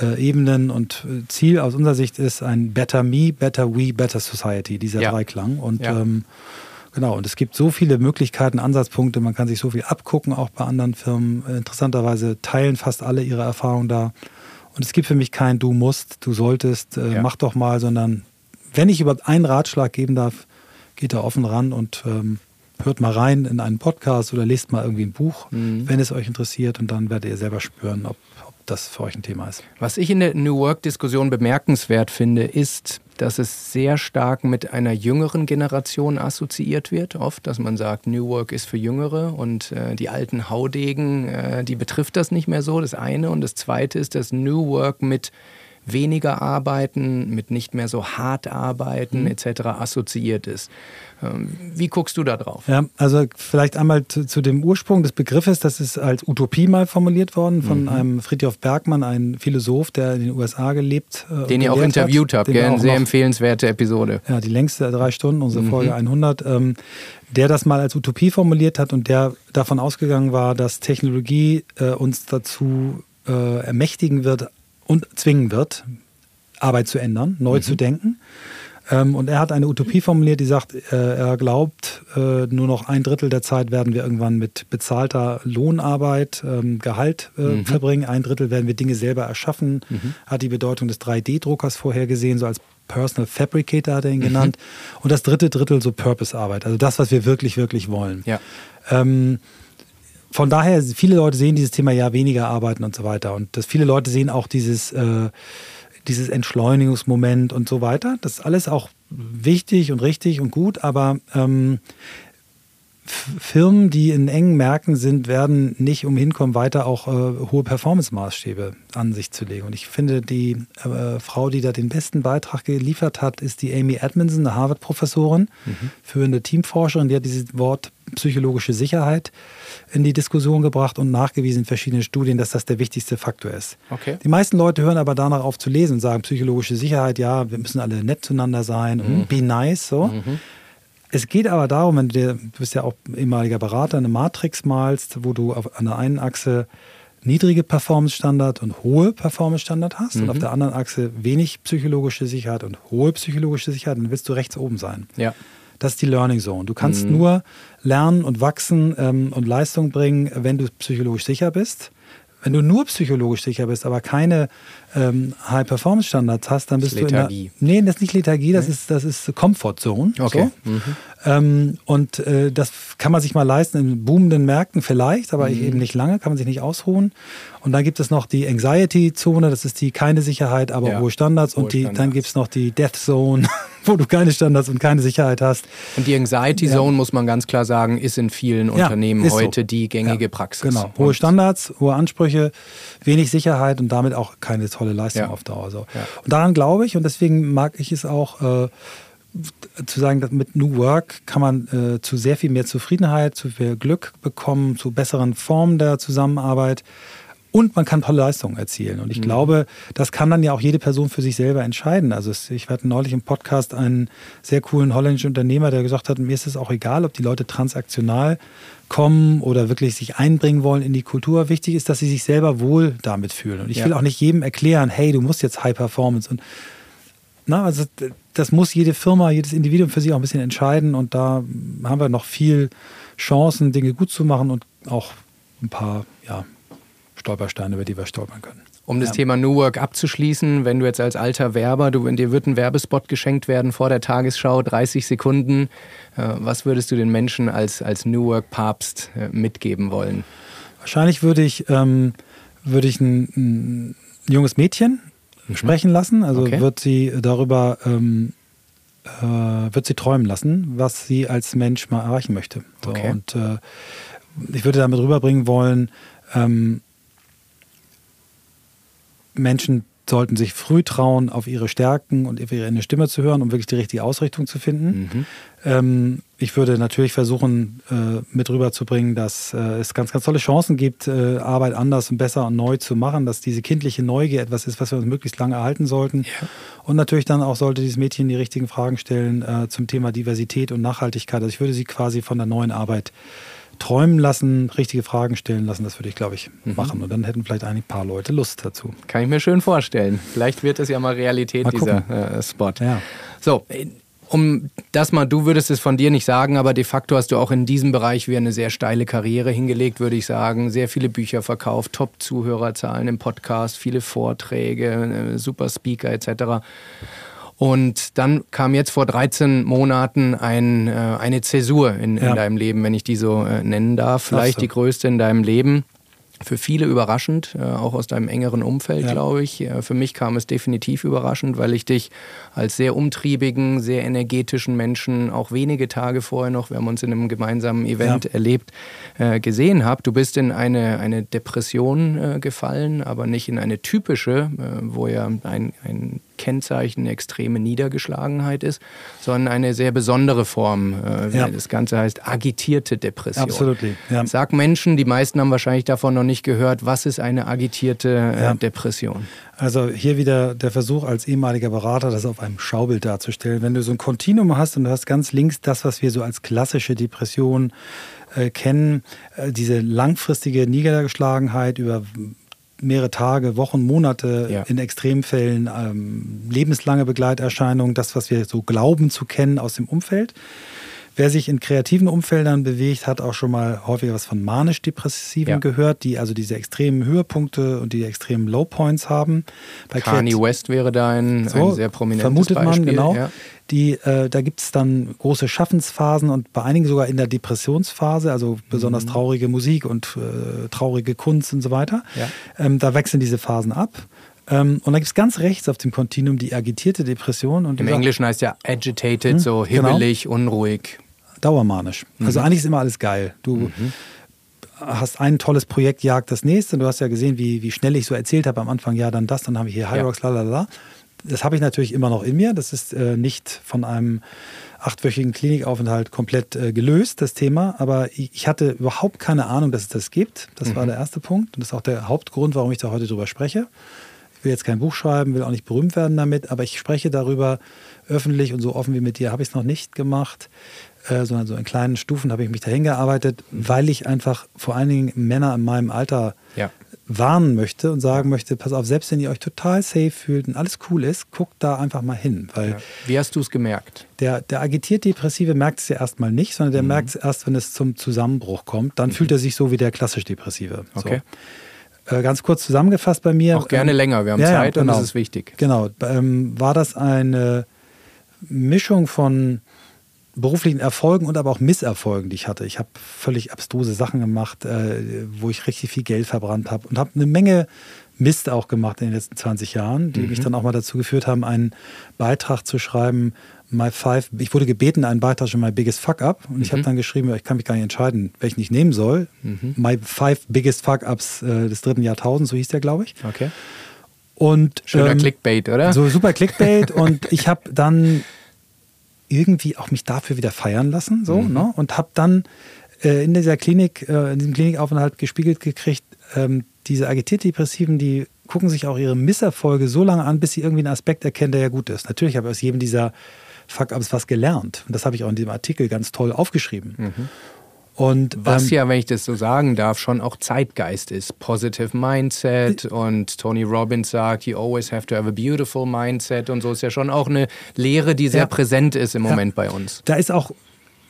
äh, Ebenen und äh, Ziel aus unserer Sicht ist ein Better Me, Better We, Better Society, dieser ja. Dreiklang. Und ja. ähm, Genau, und es gibt so viele Möglichkeiten, Ansatzpunkte, man kann sich so viel abgucken, auch bei anderen Firmen. Interessanterweise teilen fast alle ihre Erfahrungen da. Und es gibt für mich kein Du musst, du solltest, äh, ja. mach doch mal, sondern wenn ich über einen Ratschlag geben darf, geht da offen ran und ähm, hört mal rein in einen Podcast oder lest mal irgendwie ein Buch, mhm. wenn es euch interessiert und dann werdet ihr selber spüren, ob, ob das für euch ein Thema ist. Was ich in der New Work-Diskussion bemerkenswert finde, ist, dass es sehr stark mit einer jüngeren Generation assoziiert wird, oft, dass man sagt, New Work ist für Jüngere und äh, die alten Haudegen, äh, die betrifft das nicht mehr so, das eine. Und das zweite ist, dass New Work mit weniger arbeiten, mit nicht mehr so hart arbeiten mhm. etc. assoziiert ist. Ähm, wie guckst du da drauf? Ja, also vielleicht einmal zu, zu, dem Ursprung des Begriffes. Das ist als Utopie mal formuliert worden von mhm. einem Friedhof Bergmann, ein Philosoph, der in den USA gelebt äh, Den ihr auch interviewt habt, gell? Eine sehr noch, empfehlenswerte Episode. Ja, die längste drei Stunden, unsere mhm. Folge 100. Ähm, der das mal als Utopie formuliert hat und der davon ausgegangen war, dass Technologie äh, uns dazu äh, ermächtigen wird und zwingen wird, Arbeit zu ändern, neu mhm. zu denken. Ähm, und er hat eine Utopie formuliert, die sagt, äh, er glaubt, äh, nur noch ein Drittel der Zeit werden wir irgendwann mit bezahlter Lohnarbeit, ähm, Gehalt äh, mhm. verbringen. Ein Drittel werden wir Dinge selber erschaffen. Mhm. Hat die Bedeutung des 3D-Druckers vorhergesehen, so als Personal Fabricator hat er ihn mhm. genannt. Und das dritte Drittel so Purpose-Arbeit, also das, was wir wirklich, wirklich wollen. Ja. Ähm, von daher, viele Leute sehen dieses Thema ja weniger arbeiten und so weiter. Und dass viele Leute sehen auch dieses äh, dieses Entschleunigungsmoment und so weiter. Das ist alles auch wichtig und richtig und gut, aber ähm, Firmen, die in engen Märkten sind, werden nicht umhin kommen, weiter auch äh, hohe Performance-Maßstäbe an sich zu legen. Und ich finde, die äh, Frau, die da den besten Beitrag geliefert hat, ist die Amy Edmondson, eine Harvard-Professorin, mhm. führende Teamforscherin, die hat dieses Wort psychologische Sicherheit in die Diskussion gebracht und nachgewiesen in verschiedenen Studien, dass das der wichtigste Faktor ist. Okay. Die meisten Leute hören aber danach auf zu lesen und sagen, psychologische Sicherheit, ja, wir müssen alle nett zueinander sein mhm. und be nice, so. Mhm. Es geht aber darum, wenn du, du bist ja auch ehemaliger Berater, eine Matrix malst, wo du auf, an der einen Achse niedrige Performance-Standard und hohe Performance-Standard hast mhm. und auf der anderen Achse wenig psychologische Sicherheit und hohe psychologische Sicherheit, dann willst du rechts oben sein. Ja. Das ist die Learning Zone. Du kannst mhm. nur lernen und wachsen ähm, und Leistung bringen, wenn du psychologisch sicher bist. Wenn du nur psychologisch sicher bist, aber keine ähm, High-Performance-Standards hast, dann bist du Lethargie. in der, Nee, das ist nicht Lethargie, das, nee. ist, das ist Comfort Zone. Okay. So. Mhm. Ähm, und äh, das kann man sich mal leisten in boomenden Märkten vielleicht, aber mhm. eben nicht lange, kann man sich nicht ausruhen. Und dann gibt es noch die Anxiety-Zone, das ist die keine Sicherheit, aber ja. hohe Standards. Hohe und die, Standards. dann gibt es noch die Death Zone, (laughs) wo du keine Standards und keine Sicherheit hast. Und die Anxiety Zone, ja. muss man ganz klar sagen, ist in vielen ja, Unternehmen heute so. die gängige Praxis. Genau, hohe Standards, hohe Ansprüche, wenig Sicherheit und damit auch keine tolle Leistung auf Dauer. So. Und daran glaube ich und deswegen mag ich es auch. Äh, zu sagen, dass mit New Work kann man äh, zu sehr viel mehr Zufriedenheit, zu viel Glück bekommen, zu besseren Formen der Zusammenarbeit und man kann tolle Leistungen erzielen. Und ich mhm. glaube, das kann dann ja auch jede Person für sich selber entscheiden. Also ich hatte neulich im Podcast einen sehr coolen holländischen Unternehmer, der gesagt hat, mir ist es auch egal, ob die Leute transaktional kommen oder wirklich sich einbringen wollen in die Kultur. Wichtig ist, dass sie sich selber wohl damit fühlen. Und ich ja. will auch nicht jedem erklären, hey, du musst jetzt High Performance und na, also das muss jede Firma, jedes Individuum für sich auch ein bisschen entscheiden und da haben wir noch viel Chancen, Dinge gut zu machen und auch ein paar ja, Stolpersteine, über die wir stolpern können. Um das ja. Thema New Work abzuschließen, wenn du jetzt als alter Werber, du, dir wird ein Werbespot geschenkt werden vor der Tagesschau, 30 Sekunden, äh, was würdest du den Menschen als, als New Work Papst äh, mitgeben wollen? Wahrscheinlich würde ich, ähm, würde ich ein, ein junges Mädchen mhm. sprechen lassen. Also okay. wird sie darüber ähm, äh, wird sie träumen lassen, was sie als Mensch mal erreichen möchte. So, okay. Und äh, ich würde damit rüberbringen wollen, ähm, Menschen sollten sich früh trauen, auf ihre Stärken und auf ihre Stimme zu hören, um wirklich die richtige Ausrichtung zu finden. Mhm. Ähm, ich würde natürlich versuchen, äh, mit rüberzubringen, dass äh, es ganz, ganz tolle Chancen gibt, äh, Arbeit anders und besser und neu zu machen, dass diese kindliche Neugier etwas ist, was wir uns möglichst lange erhalten sollten. Ja. Und natürlich dann auch sollte dieses Mädchen die richtigen Fragen stellen äh, zum Thema Diversität und Nachhaltigkeit. Also ich würde sie quasi von der neuen Arbeit träumen lassen, richtige Fragen stellen lassen, das würde ich, glaube ich, mhm. machen. Und dann hätten vielleicht ein paar Leute Lust dazu. Kann ich mir schön vorstellen. Vielleicht wird es ja mal Realität, mal dieser äh, Spot. Ja. So, um das mal, du würdest es von dir nicht sagen, aber de facto hast du auch in diesem Bereich wieder eine sehr steile Karriere hingelegt, würde ich sagen. Sehr viele Bücher verkauft, Top-Zuhörerzahlen im Podcast, viele Vorträge, äh, super Speaker etc. Und dann kam jetzt vor 13 Monaten ein, äh, eine Zäsur in, ja. in, deinem Leben, wenn ich die so äh, nennen darf. Vielleicht so. die größte in deinem Leben für viele überraschend, äh, auch aus deinem engeren Umfeld, ja. glaube ich. Äh, für mich kam es definitiv überraschend, weil ich dich als sehr umtriebigen, sehr energetischen Menschen auch wenige Tage vorher noch, wir haben uns in einem gemeinsamen Event ja. erlebt, äh, gesehen habe. Du bist in eine, eine Depression gefallen, aber nicht in eine typische, wo ja ein, ein Kennzeichen extreme Niedergeschlagenheit ist, sondern eine sehr besondere Form. Ja. Das Ganze heißt agitierte Depression. Absolut. Ja. Sag Menschen, die meisten haben wahrscheinlich davon noch nicht gehört, was ist eine agitierte äh, ja. Depression? Also hier wieder der Versuch als ehemaliger Berater, das auf einem Schaubild darzustellen. Wenn du so ein Kontinuum hast und du hast ganz links das, was wir so als klassische Depression äh, kennen, äh, diese langfristige Niedergeschlagenheit über mehrere Tage, Wochen, Monate, ja. in Extremfällen ähm, lebenslange Begleiterscheinungen, das, was wir so glauben zu kennen aus dem Umfeld. Wer sich in kreativen Umfeldern bewegt, hat auch schon mal häufiger was von manisch-depressiven ja. gehört, die also diese extremen Höhepunkte und die extremen Lowpoints haben. Bei Kanye West wäre da ein, so, ein sehr prominentes vermutet Beispiel. man, genau. Ja. Die, äh, da gibt es dann große Schaffensphasen und bei einigen sogar in der Depressionsphase, also besonders mhm. traurige Musik und äh, traurige Kunst und so weiter. Ja. Ähm, da wechseln diese Phasen ab. Ähm, und dann gibt es ganz rechts auf dem Kontinuum die agitierte Depression. Und Im Englischen heißt ja agitated, hm, so hibbelig, genau. unruhig dauermanisch. Mhm. Also eigentlich ist immer alles geil. Du mhm. hast ein tolles Projekt, jagt das nächste. Du hast ja gesehen, wie, wie schnell ich so erzählt habe am Anfang, ja, dann das, dann haben wir hier Hyrox, ja. lalala. Das habe ich natürlich immer noch in mir. Das ist äh, nicht von einem achtwöchigen Klinikaufenthalt komplett äh, gelöst, das Thema. Aber ich hatte überhaupt keine Ahnung, dass es das gibt. Das mhm. war der erste Punkt. Und das ist auch der Hauptgrund, warum ich da heute drüber spreche. Ich will jetzt kein Buch schreiben, will auch nicht berühmt werden damit, aber ich spreche darüber öffentlich und so offen wie mit dir habe ich es noch nicht gemacht, äh, sondern so in kleinen Stufen habe ich mich dahin gearbeitet, weil ich einfach vor allen Dingen Männer in meinem Alter ja. warnen möchte und sagen möchte, pass auf, selbst wenn ihr euch total safe fühlt und alles cool ist, guckt da einfach mal hin. Weil ja. Wie hast du es gemerkt? Der, der agitiert Depressive merkt es ja erstmal nicht, sondern der mhm. merkt es erst, wenn es zum Zusammenbruch kommt. Dann mhm. fühlt er sich so wie der klassisch Depressive. Okay. So. Äh, ganz kurz zusammengefasst bei mir. Auch gerne ähm, länger, wir haben ja, Zeit ja, genau, und das ist wichtig. Genau. Ähm, war das eine Mischung von beruflichen Erfolgen und aber auch Misserfolgen, die ich hatte. Ich habe völlig abstruse Sachen gemacht, äh, wo ich richtig viel Geld verbrannt habe und habe eine Menge Mist auch gemacht in den letzten 20 Jahren, die mhm. mich dann auch mal dazu geführt haben, einen Beitrag zu schreiben. My Five, ich wurde gebeten, einen Beitrag für My Biggest Fuck Up. Und mhm. ich habe dann geschrieben, ich kann mich gar nicht entscheiden, welchen ich nehmen soll. Mhm. My Five Biggest Fuck Ups äh, des dritten Jahrtausends, so hieß der, glaube ich. Okay. Und, Schöner ähm, Clickbait, oder? So super Clickbait. (laughs) und ich habe dann irgendwie auch mich dafür wieder feiern lassen, so, mhm. ne? Und habe dann äh, in dieser Klinik, äh, in diesem Klinikaufenthalt gespiegelt gekriegt, ähm, diese Agitierdepressiven, die gucken sich auch ihre Misserfolge so lange an, bis sie irgendwie einen Aspekt erkennen, der ja gut ist. Natürlich habe ich aus jedem dieser Fuck-ups was gelernt. Und das habe ich auch in diesem Artikel ganz toll aufgeschrieben. Mhm. Und, Was ähm, ja, wenn ich das so sagen darf, schon auch Zeitgeist ist. Positive Mindset und Tony Robbins sagt, you always have to have a beautiful mindset und so ist ja schon auch eine Lehre, die sehr ja. präsent ist im Moment ja. bei uns. Da ist auch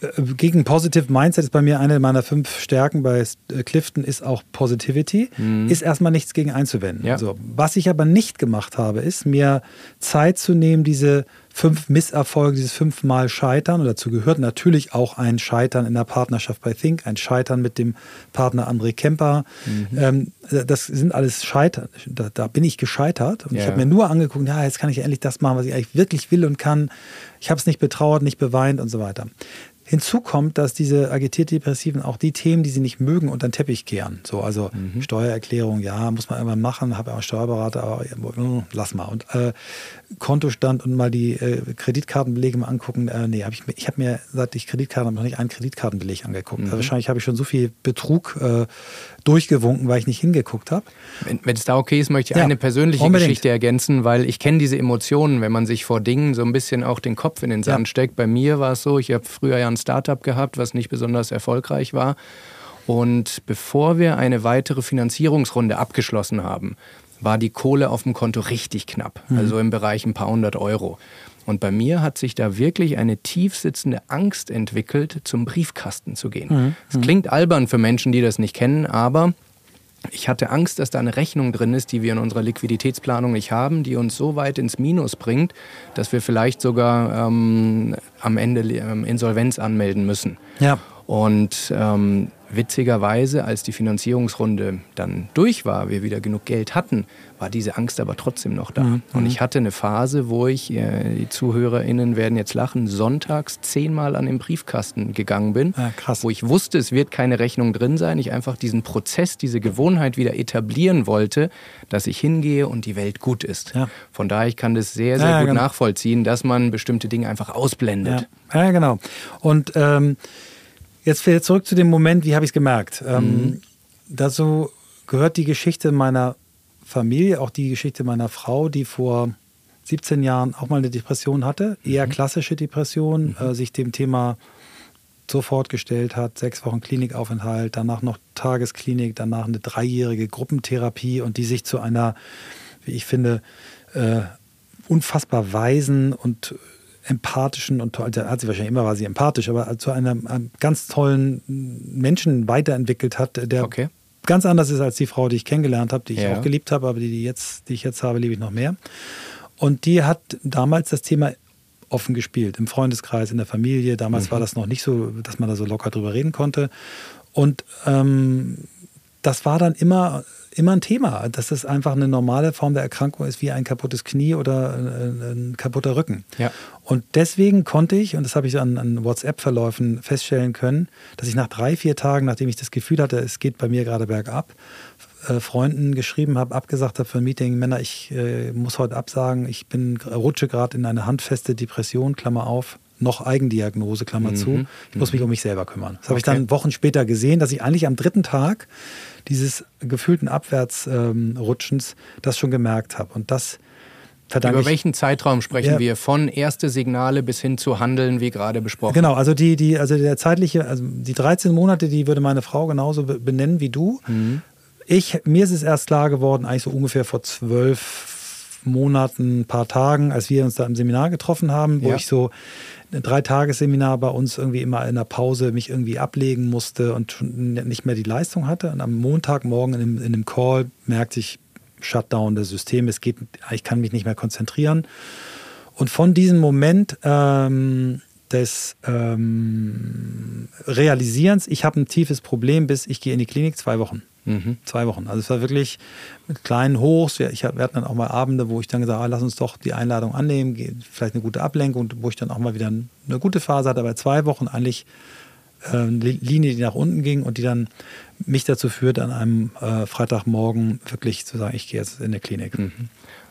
äh, gegen Positive Mindset ist bei mir eine meiner fünf Stärken bei äh, Clifton ist auch Positivity. Mhm. Ist erstmal nichts gegen einzuwenden. Ja. So, was ich aber nicht gemacht habe, ist mir Zeit zu nehmen, diese fünf Misserfolge, dieses fünfmal Scheitern, und dazu gehört natürlich auch ein Scheitern in der Partnerschaft bei Think, ein Scheitern mit dem Partner André Kemper. Mhm. Ähm, das sind alles Scheitern. Da, da bin ich gescheitert und ja. ich habe mir nur angeguckt, ja, jetzt kann ich endlich das machen, was ich eigentlich wirklich will und kann. Ich habe es nicht betrauert, nicht beweint und so weiter. Hinzu kommt, dass diese agitiert-depressiven auch die Themen, die sie nicht mögen, unter den Teppich kehren. So, also mhm. Steuererklärung, ja, muss man immer machen, habe ja auch einen Steuerberater, aber äh, lass mal. Und äh, Kontostand und mal die äh, Kreditkartenbelege mal angucken. Äh, nee, hab ich, ich habe mir, seit ich Kreditkarten habe, noch nicht einen Kreditkartenbeleg angeguckt. Mhm. Also wahrscheinlich habe ich schon so viel Betrug äh, durchgewunken, weil ich nicht hingeguckt habe. Wenn es da okay ist, möchte ich ja, eine persönliche unbedingt. Geschichte ergänzen, weil ich kenne diese Emotionen, wenn man sich vor Dingen so ein bisschen auch den Kopf in den Sand ja. steckt. Bei mir war es so, ich habe früher ja ein Startup gehabt, was nicht besonders erfolgreich war. Und bevor wir eine weitere Finanzierungsrunde abgeschlossen haben, war die Kohle auf dem Konto richtig knapp, mhm. also im Bereich ein paar hundert Euro. Und bei mir hat sich da wirklich eine tief sitzende Angst entwickelt, zum Briefkasten zu gehen. Mhm. Es mhm. klingt albern für Menschen, die das nicht kennen, aber ich hatte Angst, dass da eine Rechnung drin ist, die wir in unserer Liquiditätsplanung nicht haben, die uns so weit ins Minus bringt, dass wir vielleicht sogar ähm, am Ende ähm, Insolvenz anmelden müssen. Ja. Und ähm, witzigerweise, als die Finanzierungsrunde dann durch war, wir wieder genug Geld hatten, war diese Angst aber trotzdem noch da. Mhm. Und ich hatte eine Phase, wo ich, äh, die ZuhörerInnen werden jetzt lachen, sonntags zehnmal an den Briefkasten gegangen bin, ja, wo ich wusste, es wird keine Rechnung drin sein. Ich einfach diesen Prozess, diese Gewohnheit wieder etablieren wollte, dass ich hingehe und die Welt gut ist. Ja. Von daher, ich kann das sehr, sehr ja, gut genau. nachvollziehen, dass man bestimmte Dinge einfach ausblendet. Ja, genau. Und ähm, Jetzt zurück zu dem Moment, wie habe ich es gemerkt? Ähm, mhm. dazu gehört die Geschichte meiner Familie, auch die Geschichte meiner Frau, die vor 17 Jahren auch mal eine Depression hatte, eher mhm. klassische Depression, mhm. äh, sich dem Thema sofort gestellt hat, sechs Wochen Klinikaufenthalt, danach noch Tagesklinik, danach eine dreijährige Gruppentherapie und die sich zu einer, wie ich finde, äh, unfassbar weisen und empathischen und toll, hat sie wahrscheinlich immer war sie empathisch, aber zu einem, einem ganz tollen Menschen weiterentwickelt hat, der okay. ganz anders ist als die Frau, die ich kennengelernt habe, die ich ja. auch geliebt habe, aber die, die, jetzt, die ich jetzt habe, liebe ich noch mehr. Und die hat damals das Thema offen gespielt, im Freundeskreis, in der Familie. Damals mhm. war das noch nicht so, dass man da so locker drüber reden konnte. Und ähm, das war dann immer immer ein Thema, dass es einfach eine normale Form der Erkrankung ist, wie ein kaputtes Knie oder ein, ein kaputter Rücken. Ja. Und deswegen konnte ich, und das habe ich an, an WhatsApp-Verläufen feststellen können, dass ich nach drei, vier Tagen, nachdem ich das Gefühl hatte, es geht bei mir gerade bergab, äh, Freunden geschrieben habe, abgesagt habe für ein Meeting, Männer, ich äh, muss heute absagen, ich bin rutsche gerade in eine handfeste Depression, Klammer auf, noch Eigendiagnose, Klammer mhm. zu. Ich muss mich um mich selber kümmern. Das habe okay. ich dann Wochen später gesehen, dass ich eigentlich am dritten Tag dieses gefühlten Abwärtsrutschens ähm, das schon gemerkt habe. Und das verdanke Über welchen Zeitraum sprechen ja, wir? Von erste Signale bis hin zu Handeln, wie gerade besprochen. Genau, also die, die, also der zeitliche, also die 13 Monate, die würde meine Frau genauso benennen wie du. Mhm. Ich, mir ist es erst klar geworden, eigentlich so ungefähr vor zwölf Monaten, ein paar Tagen, als wir uns da im Seminar getroffen haben, wo ja. ich so ein Dreitagesseminar bei uns irgendwie immer in der Pause mich irgendwie ablegen musste und nicht mehr die Leistung hatte. Und am Montagmorgen in einem, in einem Call merkte ich, Shutdown des Systems, es geht, ich kann mich nicht mehr konzentrieren. Und von diesem Moment ähm, des ähm, Realisierens, ich habe ein tiefes Problem, bis ich gehe in die Klinik, zwei Wochen. Mhm. Zwei Wochen. Also es war wirklich mit kleinen Hochs. Wir, ich, wir hatten dann auch mal Abende, wo ich dann gesagt habe, ah, lass uns doch die Einladung annehmen, vielleicht eine gute Ablenkung, wo ich dann auch mal wieder eine gute Phase hatte, aber zwei Wochen eigentlich äh, eine Linie, die nach unten ging und die dann mich dazu führt, an einem äh, Freitagmorgen wirklich zu sagen, ich gehe jetzt in die Klinik. Mhm.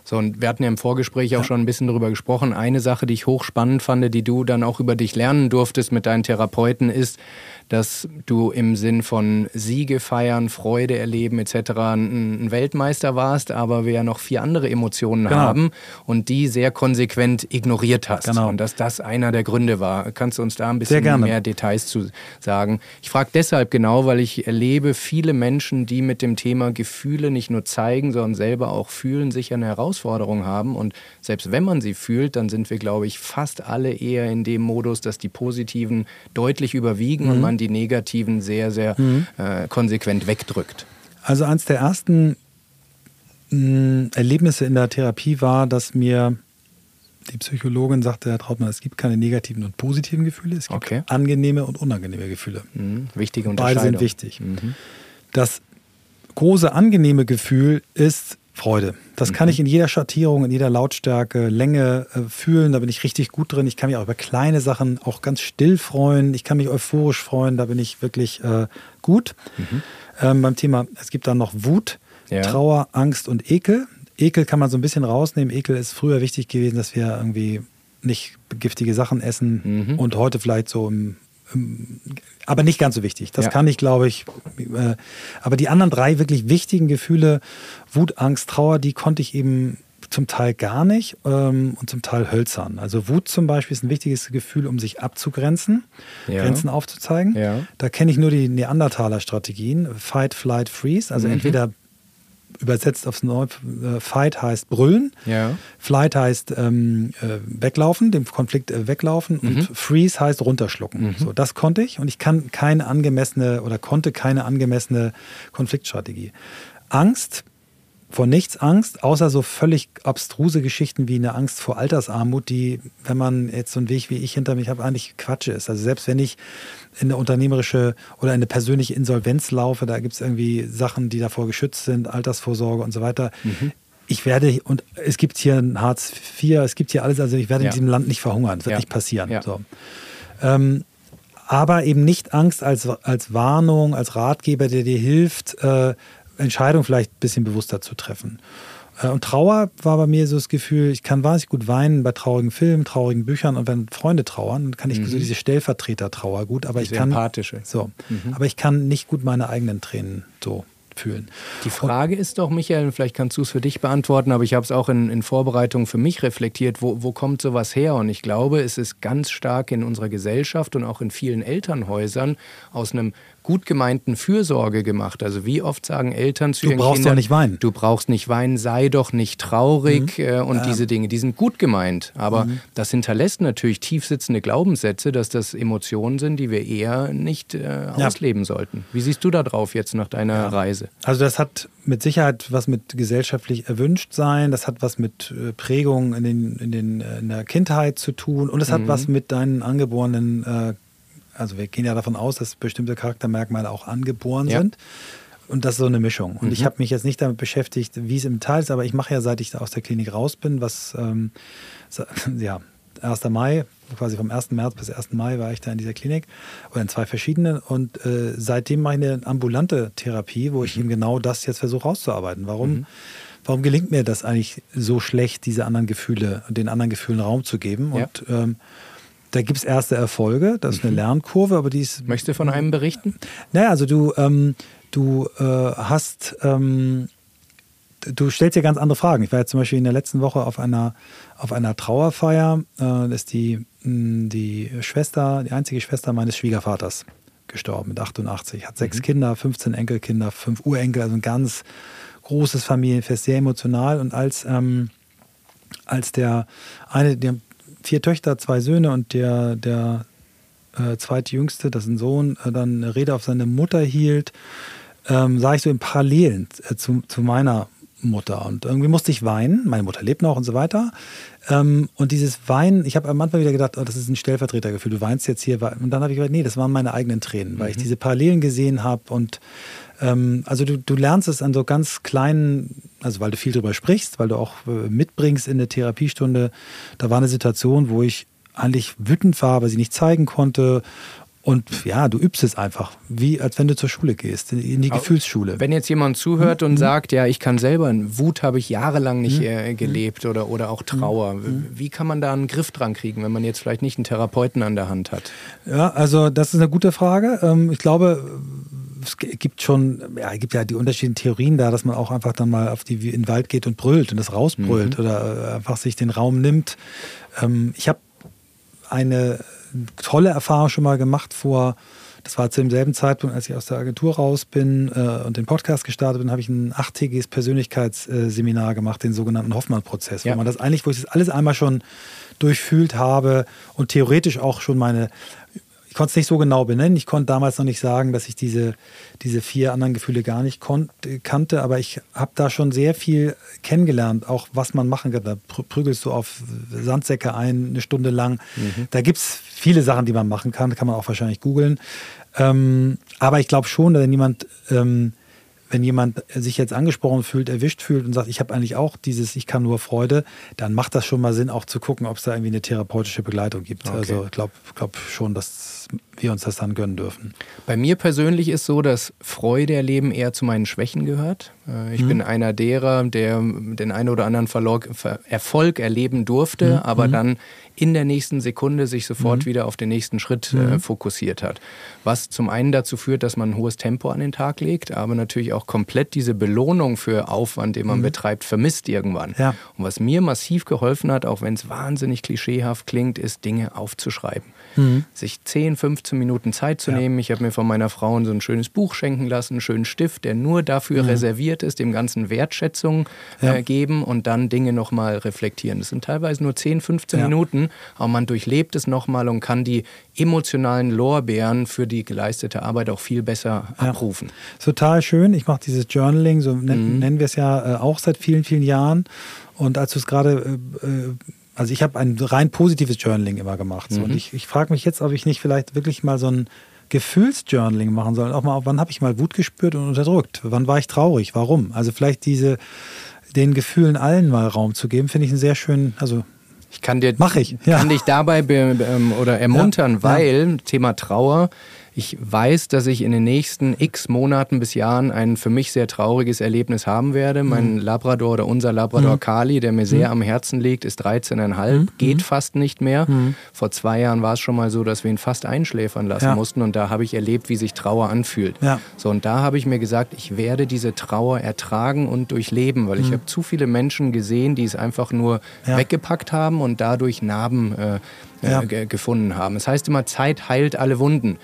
So, und wir hatten ja im Vorgespräch auch schon ein bisschen darüber gesprochen. Eine Sache, die ich hochspannend fand, die du dann auch über dich lernen durftest mit deinen Therapeuten, ist, dass du im Sinn von Siege feiern, Freude erleben etc. ein Weltmeister warst, aber wir ja noch vier andere Emotionen genau. haben und die sehr konsequent ignoriert hast. Genau. Und dass das einer der Gründe war. Kannst du uns da ein bisschen mehr Details zu sagen? Ich frage deshalb genau, weil ich erlebe viele Menschen, die mit dem Thema Gefühle nicht nur zeigen, sondern selber auch fühlen, sicher eine Herausforderung haben. Und selbst wenn man sie fühlt, dann sind wir, glaube ich, fast alle eher in dem Modus, dass die positiven deutlich überwiegen mhm. und man man die negativen sehr, sehr mhm. äh, konsequent wegdrückt. Also eines der ersten mh, mm, Erlebnisse in der Therapie war, dass mir die Psychologin sagte, Herr Trautmann, es gibt keine negativen und positiven Gefühle, es gibt okay. angenehme und unangenehme Gefühle. Mhm. Wichtige Unterscheidung. Beide sind wichtig. Mhm. Das große angenehme Gefühl ist Freude. Das kann ich mhm. in jeder Schattierung, in jeder Lautstärke, Länge äh, fühlen. Da bin ich richtig gut drin. Ich kann mich auch über kleine Sachen auch ganz still freuen. Ich kann mich euphorisch freuen. Da bin ich wirklich äh, gut. Mhm. Ähm, beim Thema, es gibt dann noch Wut, ja. Trauer, Angst und Ekel. Ekel kann man so ein bisschen rausnehmen. Ekel ist früher wichtig gewesen, dass wir irgendwie nicht giftige Sachen essen mhm. und heute vielleicht so im aber nicht ganz so wichtig. Das ja. kann ich, glaube ich. Äh, aber die anderen drei wirklich wichtigen Gefühle, Wut, Angst, Trauer, die konnte ich eben zum Teil gar nicht ähm, und zum Teil hölzern. Also Wut zum Beispiel ist ein wichtiges Gefühl, um sich abzugrenzen, ja. Grenzen aufzuzeigen. Ja. Da kenne ich nur die Neandertaler-Strategien. Fight, Flight, Freeze. Also mhm. entweder übersetzt aufs Neue, äh, Fight heißt brüllen, ja. Flight heißt ähm, äh, weglaufen, dem Konflikt äh, weglaufen mhm. und Freeze heißt runterschlucken. Mhm. So, das konnte ich und ich kann keine angemessene oder konnte keine angemessene Konfliktstrategie. Angst vor nichts Angst, außer so völlig abstruse Geschichten wie eine Angst vor Altersarmut, die, wenn man jetzt so einen Weg wie ich hinter mich habe, eigentlich Quatsch ist. Also selbst wenn ich in eine unternehmerische oder eine persönliche Insolvenz laufe, da gibt es irgendwie Sachen, die davor geschützt sind, Altersvorsorge und so weiter. Mhm. Ich werde, und es gibt hier ein Hartz IV, es gibt hier alles, also ich werde ja. in diesem Land nicht verhungern, das wird ja. nicht passieren. Ja. So. Ähm, aber eben nicht Angst als, als Warnung, als Ratgeber, der dir hilft, äh, Entscheidungen vielleicht ein bisschen bewusster zu treffen. Äh, und Trauer war bei mir so das Gefühl, ich kann wahnsinnig gut weinen bei traurigen Filmen, traurigen Büchern und wenn Freunde trauern, dann kann ich mhm. so diese Stellvertreter-Trauer gut, aber diese ich kann empathische. So, mhm. aber ich kann nicht gut meine eigenen Tränen so fühlen. Die Frage ist doch, Michael, vielleicht kannst du es für dich beantworten, aber ich habe es auch in, in Vorbereitung für mich reflektiert, wo, wo kommt sowas her? Und ich glaube, es ist ganz stark in unserer Gesellschaft und auch in vielen Elternhäusern aus einem gut gemeinten Fürsorge gemacht. Also wie oft sagen Eltern zu du ihren Kindern, du brauchst doch nicht weinen. Du brauchst nicht weinen, sei doch nicht traurig mhm. äh, und ja. diese Dinge, die sind gut gemeint. Aber mhm. das hinterlässt natürlich tiefsitzende Glaubenssätze, dass das Emotionen sind, die wir eher nicht äh, ausleben ja. sollten. Wie siehst du da drauf jetzt nach deiner ja. Reise? Also das hat mit Sicherheit was mit gesellschaftlich erwünscht sein, das hat was mit äh, Prägung in, den, in, den, äh, in der Kindheit zu tun und es hat mhm. was mit deinen angeborenen äh, also wir gehen ja davon aus, dass bestimmte Charaktermerkmale auch angeboren ja. sind. Und das ist so eine Mischung. Und mhm. ich habe mich jetzt nicht damit beschäftigt, wie es im Detail ist, aber ich mache ja, seit ich aus der Klinik raus bin, was, ähm, (laughs) ja, 1. Mai, quasi vom 1. März bis 1. Mai war ich da in dieser Klinik oder in zwei verschiedenen. Und äh, seitdem mache ich eine ambulante Therapie, wo ich mhm. eben genau das jetzt versuche rauszuarbeiten. Warum? Mhm. Warum gelingt mir das eigentlich so schlecht, diese anderen Gefühle, den anderen Gefühlen Raum zu geben? Ja. Und ähm, da gibt es erste Erfolge, das ist eine mhm. Lernkurve, aber die ist. Möchtest du von einem berichten? Naja, also du, ähm, du äh, hast, ähm, du stellst dir ganz andere Fragen. Ich war jetzt zum Beispiel in der letzten Woche auf einer, auf einer Trauerfeier. Äh, das ist die, mh, die Schwester, die einzige Schwester meines Schwiegervaters gestorben mit 88. Hat sechs mhm. Kinder, 15 Enkelkinder, fünf Urenkel, also ein ganz großes Familienfest, sehr emotional. Und als, ähm, als der eine, der vier Töchter, zwei Söhne und der, der äh, zweitjüngste, das ist ein Sohn, äh, dann eine Rede auf seine Mutter hielt, ähm, sah ich so in Parallelen äh, zu, zu meiner Mutter. Und irgendwie musste ich weinen. Meine Mutter lebt noch und so weiter. Ähm, und dieses Weinen, ich habe am Anfang wieder gedacht, oh, das ist ein Stellvertretergefühl, du weinst jetzt hier. Und dann habe ich gedacht, nee, das waren meine eigenen Tränen, weil mhm. ich diese Parallelen gesehen habe und ähm, also du, du lernst es an so ganz kleinen, also weil du viel drüber sprichst, weil du auch äh, mitbringst in der Therapiestunde. Da war eine Situation, wo ich eigentlich wütend war, weil sie nicht zeigen konnte Und ja, du übst es einfach, wie als wenn du zur Schule gehst, in die Gefühlsschule. Wenn jetzt jemand zuhört mhm. und sagt, ja, ich kann selber, Wut habe ich jahrelang nicht mhm. äh, gelebt oder, oder auch Trauer, mhm. wie kann man da einen Griff dran kriegen, wenn man jetzt vielleicht nicht einen Therapeuten an der Hand hat? Ja, also das ist eine gute Frage. Ähm, ich glaube, es gibt schon, ja, es gibt ja die unterschiedlichen Theorien da, dass man auch einfach dann mal auf die, in den Wald geht und brüllt und das rausbrüllt mhm. oder äh, einfach sich den Raum nimmt. Ähm, ich habe eine tolle Erfahrung schon mal gemacht vor, das war zu demselben Zeitpunkt, als ich aus der Agentur raus bin äh, und den Podcast gestartet bin, habe ich ein achttägiges Persönlichkeitsseminar gemacht, den sogenannten Hoffmann-Prozess, ja. wo man das eigentlich, wo ich das alles einmal schon durchfühlt habe und theoretisch auch schon meine konnte es nicht so genau benennen. Ich konnte damals noch nicht sagen, dass ich diese, diese vier anderen Gefühle gar nicht kannte, aber ich habe da schon sehr viel kennengelernt, auch was man machen kann. Da prügelst du auf Sandsäcke ein, eine Stunde lang. Mhm. Da gibt es viele Sachen, die man machen kann, kann man auch wahrscheinlich googeln. Ähm, aber ich glaube schon, wenn jemand ähm, wenn jemand sich jetzt angesprochen fühlt, erwischt fühlt und sagt, ich habe eigentlich auch dieses, ich kann nur Freude, dann macht das schon mal Sinn, auch zu gucken, ob es da irgendwie eine therapeutische Begleitung gibt. Okay. Also ich glaube glaub schon, dass wir uns das dann gönnen dürfen. Bei mir persönlich ist so, dass Freude erleben eher zu meinen Schwächen gehört. Äh, ich mhm. bin einer derer, der den einen oder anderen Erfolg erleben durfte, mhm. aber mhm. dann in der nächsten Sekunde sich sofort mhm. wieder auf den nächsten Schritt äh, mhm. fokussiert hat. Was zum einen dazu führt, dass man ein hohes Tempo an den Tag legt, aber natürlich auch komplett diese Belohnung für Aufwand, den man mhm. betreibt, vermisst irgendwann. Ja. Und was mir massiv geholfen hat, auch wenn es wahnsinnig klischeehaft klingt, ist Dinge aufzuschreiben mhm. sich 10, 15 Minuten Zeit zu ja. nehmen. Ich habe mir von meiner Frau so ein schönes Buch schenken lassen, einen schönen Stift, der nur dafür mhm. reserviert ist, dem Ganzen Wertschätzung ja. äh, geben und dann Dinge nochmal reflektieren. Das sind teilweise nur 10, 15 ja. Minuten, aber man durchlebt es nochmal und kann die emotionalen Lorbeeren für die geleistete Arbeit auch viel besser abrufen. Total schön. Ich mache dieses Journaling, so nennen, mhm. nennen wir es ja äh, auch seit vielen, vielen Jahren. Und als du es gerade äh, äh also ich habe ein rein positives Journaling immer gemacht. So. Mhm. Und ich, ich frage mich jetzt, ob ich nicht vielleicht wirklich mal so ein Gefühlsjournaling machen soll. Auch mal, wann habe ich mal Wut gespürt und unterdrückt? Wann war ich traurig? Warum? Also vielleicht diese, den Gefühlen allen mal Raum zu geben, finde ich einen sehr schönen, also ich kann dir, Mach ich. Ja. kann dich dabei be, ähm, oder ermuntern, ja. weil ja. Thema Trauer ich weiß, dass ich in den nächsten x Monaten bis Jahren ein für mich sehr trauriges Erlebnis haben werde. Mhm. Mein Labrador oder unser Labrador mhm. Kali, der mir sehr mhm. am Herzen liegt, ist 13,5, mhm. geht fast nicht mehr. Mhm. Vor zwei Jahren war es schon mal so, dass wir ihn fast einschläfern lassen ja. mussten und da habe ich erlebt, wie sich Trauer anfühlt. Ja. So und da habe ich mir gesagt, ich werde diese Trauer ertragen und durchleben, weil ich mhm. habe zu viele Menschen gesehen, die es einfach nur ja. weggepackt haben und dadurch Narben äh, äh, gefunden haben. Es das heißt immer, Zeit heilt alle Wunden.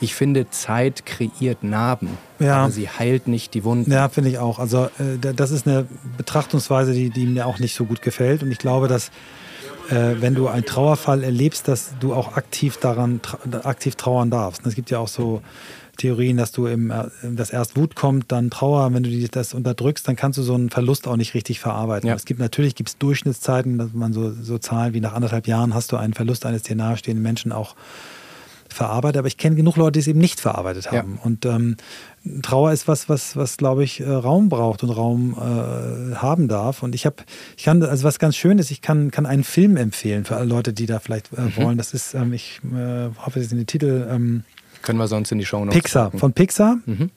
Ich finde, Zeit kreiert Narben, ja. aber sie heilt nicht die Wunden. Ja, finde ich auch. Also äh, das ist eine Betrachtungsweise, die, die, mir auch nicht so gut gefällt. Und ich glaube, dass äh, wenn du einen Trauerfall erlebst, dass du auch aktiv daran tra aktiv trauern darfst. Es gibt ja auch so Theorien, dass du im, äh, dass erst Wut kommt, dann Trauer. Wenn du das unterdrückst, dann kannst du so einen Verlust auch nicht richtig verarbeiten. Ja. Es gibt natürlich gibt's Durchschnittszeiten, dass man so, so Zahlen wie nach anderthalb Jahren hast du einen Verlust eines dir nahestehenden Menschen auch verarbeitet, aber ich kenne genug Leute, die es eben nicht verarbeitet haben. Ja. Und ähm, Trauer ist was, was, was glaube ich, äh, Raum braucht und Raum äh, haben darf. Und ich habe, ich kann, also was ganz schön ist, ich kann, kann einen Film empfehlen für alle Leute, die da vielleicht äh, mhm. wollen. Das ist, ähm, ich äh, hoffe, Sie sind den Titel. Ähm, Können wir sonst in die Show noch Pixar, sagen. von Pixar. Mhm.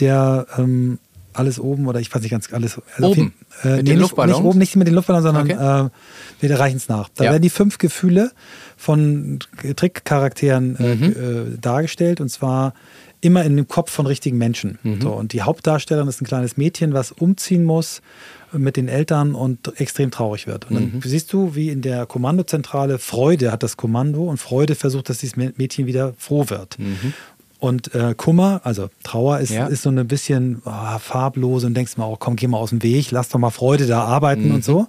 Der ähm, alles oben oder ich weiß nicht ganz alles. Also oben? Viel, äh, mit nee, den nicht, nicht oben, nicht mit den Luftballons, sondern okay. äh, wir reichen es nach. Da ja. werden die fünf Gefühle von Trickcharakteren äh, mhm. äh, dargestellt und zwar immer in dem Kopf von richtigen Menschen. Mhm. So, und die Hauptdarstellerin ist ein kleines Mädchen, was umziehen muss mit den Eltern und extrem traurig wird. Und dann mhm. siehst du, wie in der Kommandozentrale Freude hat das Kommando und Freude versucht, dass dieses Mädchen wieder froh wird. Mhm. Und äh, Kummer, also Trauer, ist, ja. ist so ein bisschen oh, farblos und denkst mal, oh, komm, geh mal aus dem Weg, lass doch mal Freude da arbeiten mhm. und so.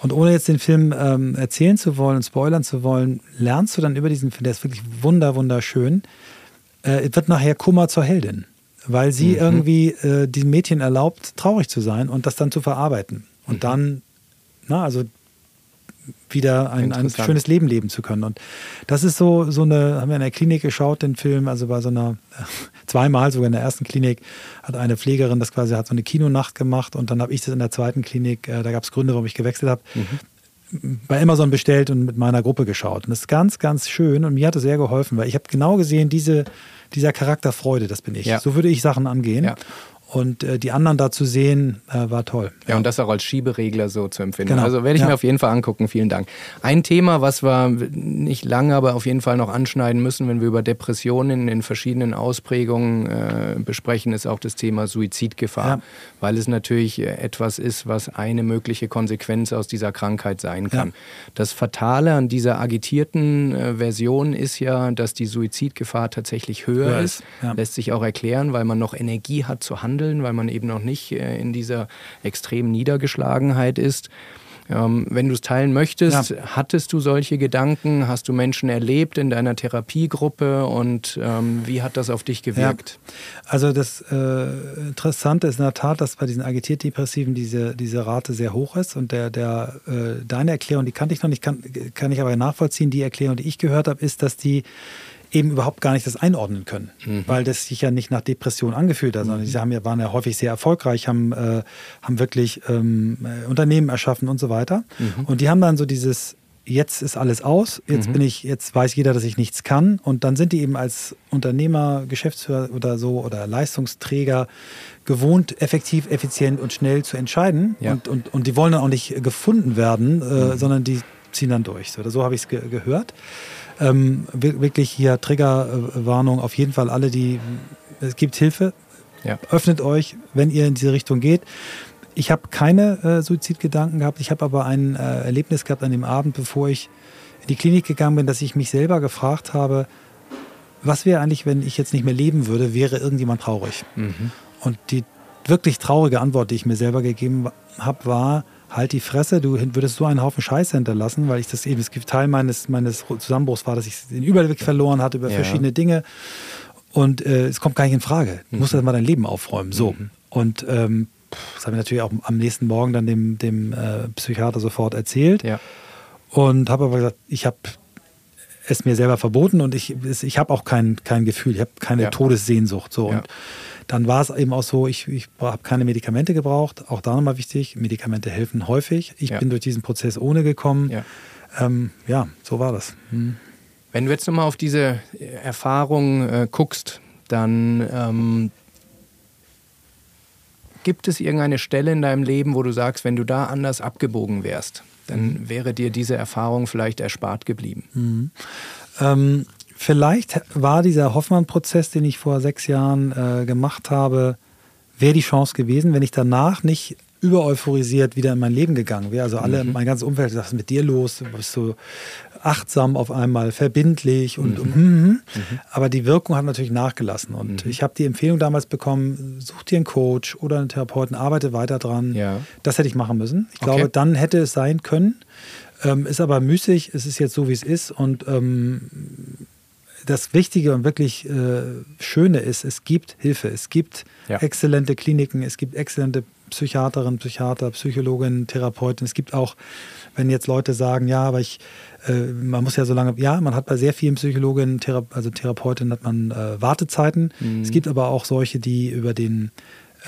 Und ohne jetzt den Film ähm, erzählen zu wollen, spoilern zu wollen, lernst du dann über diesen Film, der ist wirklich wunder, wunderschön, äh, wird nachher Kummer zur Heldin, weil sie mhm. irgendwie äh, diesem Mädchen erlaubt, traurig zu sein und das dann zu verarbeiten. Und mhm. dann, na, also wieder ein, ein, schönes Leben leben zu können. Und das ist so, so eine, haben wir in der Klinik geschaut, den Film, also bei so einer, (laughs) zweimal sogar in der ersten Klinik, hat eine Pflegerin das quasi, hat so eine Kinonacht gemacht und dann habe ich das in der zweiten Klinik, äh, da gab es Gründe, warum ich gewechselt habe. Mhm. bei Amazon bestellt und mit meiner Gruppe geschaut. Und das ist ganz, ganz schön und mir hat es sehr geholfen, weil ich habe genau gesehen, diese, dieser Charakter Freude, das bin ich. Ja. So würde ich Sachen angehen. Ja. Und äh, die anderen da zu sehen, äh, war toll. Ja, ja, und das auch als Schieberegler so zu empfinden. Genau. Also werde ich ja. mir auf jeden Fall angucken. Vielen Dank. Ein Thema, was wir nicht lange, aber auf jeden Fall noch anschneiden müssen, wenn wir über Depressionen in verschiedenen Ausprägungen äh, besprechen, ist auch das Thema Suizidgefahr. Ja. Weil es natürlich äh, etwas ist, was eine mögliche Konsequenz aus dieser Krankheit sein kann. Das Fatale an dieser agitierten äh, Version ist ja, dass die Suizidgefahr tatsächlich höher ist. Lässt sich auch erklären, weil man noch Energie hat zu handeln handeln, weil man eben noch nicht äh, in dieser extremen Niedergeschlagenheit ist. Ähm, wenn du es teilen möchtest, ja. hattest du solche Gedanken? Hast du Menschen erlebt in deiner Therapiegruppe und ähm, wie hat das auf dich gewirkt? Ja. Also das äh, Interessante ist in der Tat, dass bei diesen Agitiert-Depressiven diese, diese Rate sehr hoch ist und der, der, äh, deine Erklärung, die kannte ich noch nicht, kann, kann ich aber nachvollziehen. Die Erklärung, die ich gehört habe, ist, dass die eben überhaupt gar nicht das einordnen können, mhm. weil das sich ja nicht nach Depression angefühlt hat, sondern mhm. sie haben ja, waren ja häufig sehr erfolgreich, haben, äh, haben wirklich ähm, äh, Unternehmen erschaffen und so weiter. Mhm. Und die haben dann so dieses, jetzt ist alles aus, jetzt mhm. bin ich, jetzt weiß jeder, dass ich nichts kann. Und dann sind die eben als Unternehmer, Geschäftsführer oder so oder Leistungsträger gewohnt, effektiv, effizient und schnell zu entscheiden. Ja. Und, und, und die wollen dann auch nicht gefunden werden, äh, mhm. sondern die ziehen dann durch. So, so habe ich es ge gehört. Ähm, wirklich hier Triggerwarnung auf jeden Fall alle, die es gibt Hilfe. Ja. Öffnet euch, wenn ihr in diese Richtung geht. Ich habe keine äh, Suizidgedanken gehabt. Ich habe aber ein äh, Erlebnis gehabt an dem Abend, bevor ich in die Klinik gegangen bin, dass ich mich selber gefragt habe, was wäre eigentlich, wenn ich jetzt nicht mehr leben würde, wäre irgendjemand traurig? Mhm. Und die wirklich traurige Antwort, die ich mir selber gegeben habe, war, halt die Fresse, du würdest so einen Haufen Scheiße hinterlassen, weil ich das eben, es gibt Teil meines, meines Zusammenbruchs war, dass ich den Überblick verloren hatte über ja. verschiedene Dinge. Und äh, es kommt gar nicht in Frage. Du musst mhm. mal dein Leben aufräumen. So. Mhm. Und ähm, das habe ich natürlich auch am nächsten Morgen dann dem, dem äh, Psychiater sofort erzählt. Ja. Und habe aber gesagt, ich habe es mir selber verboten und ich, ich habe auch kein, kein Gefühl, ich habe keine ja. Todessehnsucht. So. Und dann war es eben auch so, ich, ich habe keine Medikamente gebraucht. Auch da nochmal wichtig, Medikamente helfen häufig. Ich ja. bin durch diesen Prozess ohne gekommen. Ja, ähm, ja so war das. Hm. Wenn du jetzt nochmal auf diese Erfahrung äh, guckst, dann ähm, gibt es irgendeine Stelle in deinem Leben, wo du sagst, wenn du da anders abgebogen wärst, dann mhm. wäre dir diese Erfahrung vielleicht erspart geblieben? Mhm. Ähm, vielleicht war dieser Hoffmann-Prozess, den ich vor sechs Jahren äh, gemacht habe, wäre die Chance gewesen, wenn ich danach nicht über euphorisiert wieder in mein Leben gegangen wäre. Also alle, mhm. mein ganzes Umfeld, was ist mit dir los? Du bist so achtsam auf einmal, verbindlich und, mhm. und mhm. mhm. aber die Wirkung hat natürlich nachgelassen. Und mhm. ich habe die Empfehlung damals bekommen, such dir einen Coach oder einen Therapeuten, arbeite weiter dran. Ja. Das hätte ich machen müssen. Ich okay. glaube, dann hätte es sein können. Ähm, ist aber müßig, es ist jetzt so, wie es ist. Und ähm, das Wichtige und wirklich äh, Schöne ist, es gibt Hilfe, es gibt ja. exzellente Kliniken, es gibt exzellente Psychiaterinnen, Psychiater, Psychologinnen, Therapeuten. Es gibt auch, wenn jetzt Leute sagen, ja, aber ich, äh, man muss ja so lange, ja, man hat bei sehr vielen Psychologinnen, Thera also Therapeutinnen hat man äh, Wartezeiten. Mhm. Es gibt aber auch solche, die über den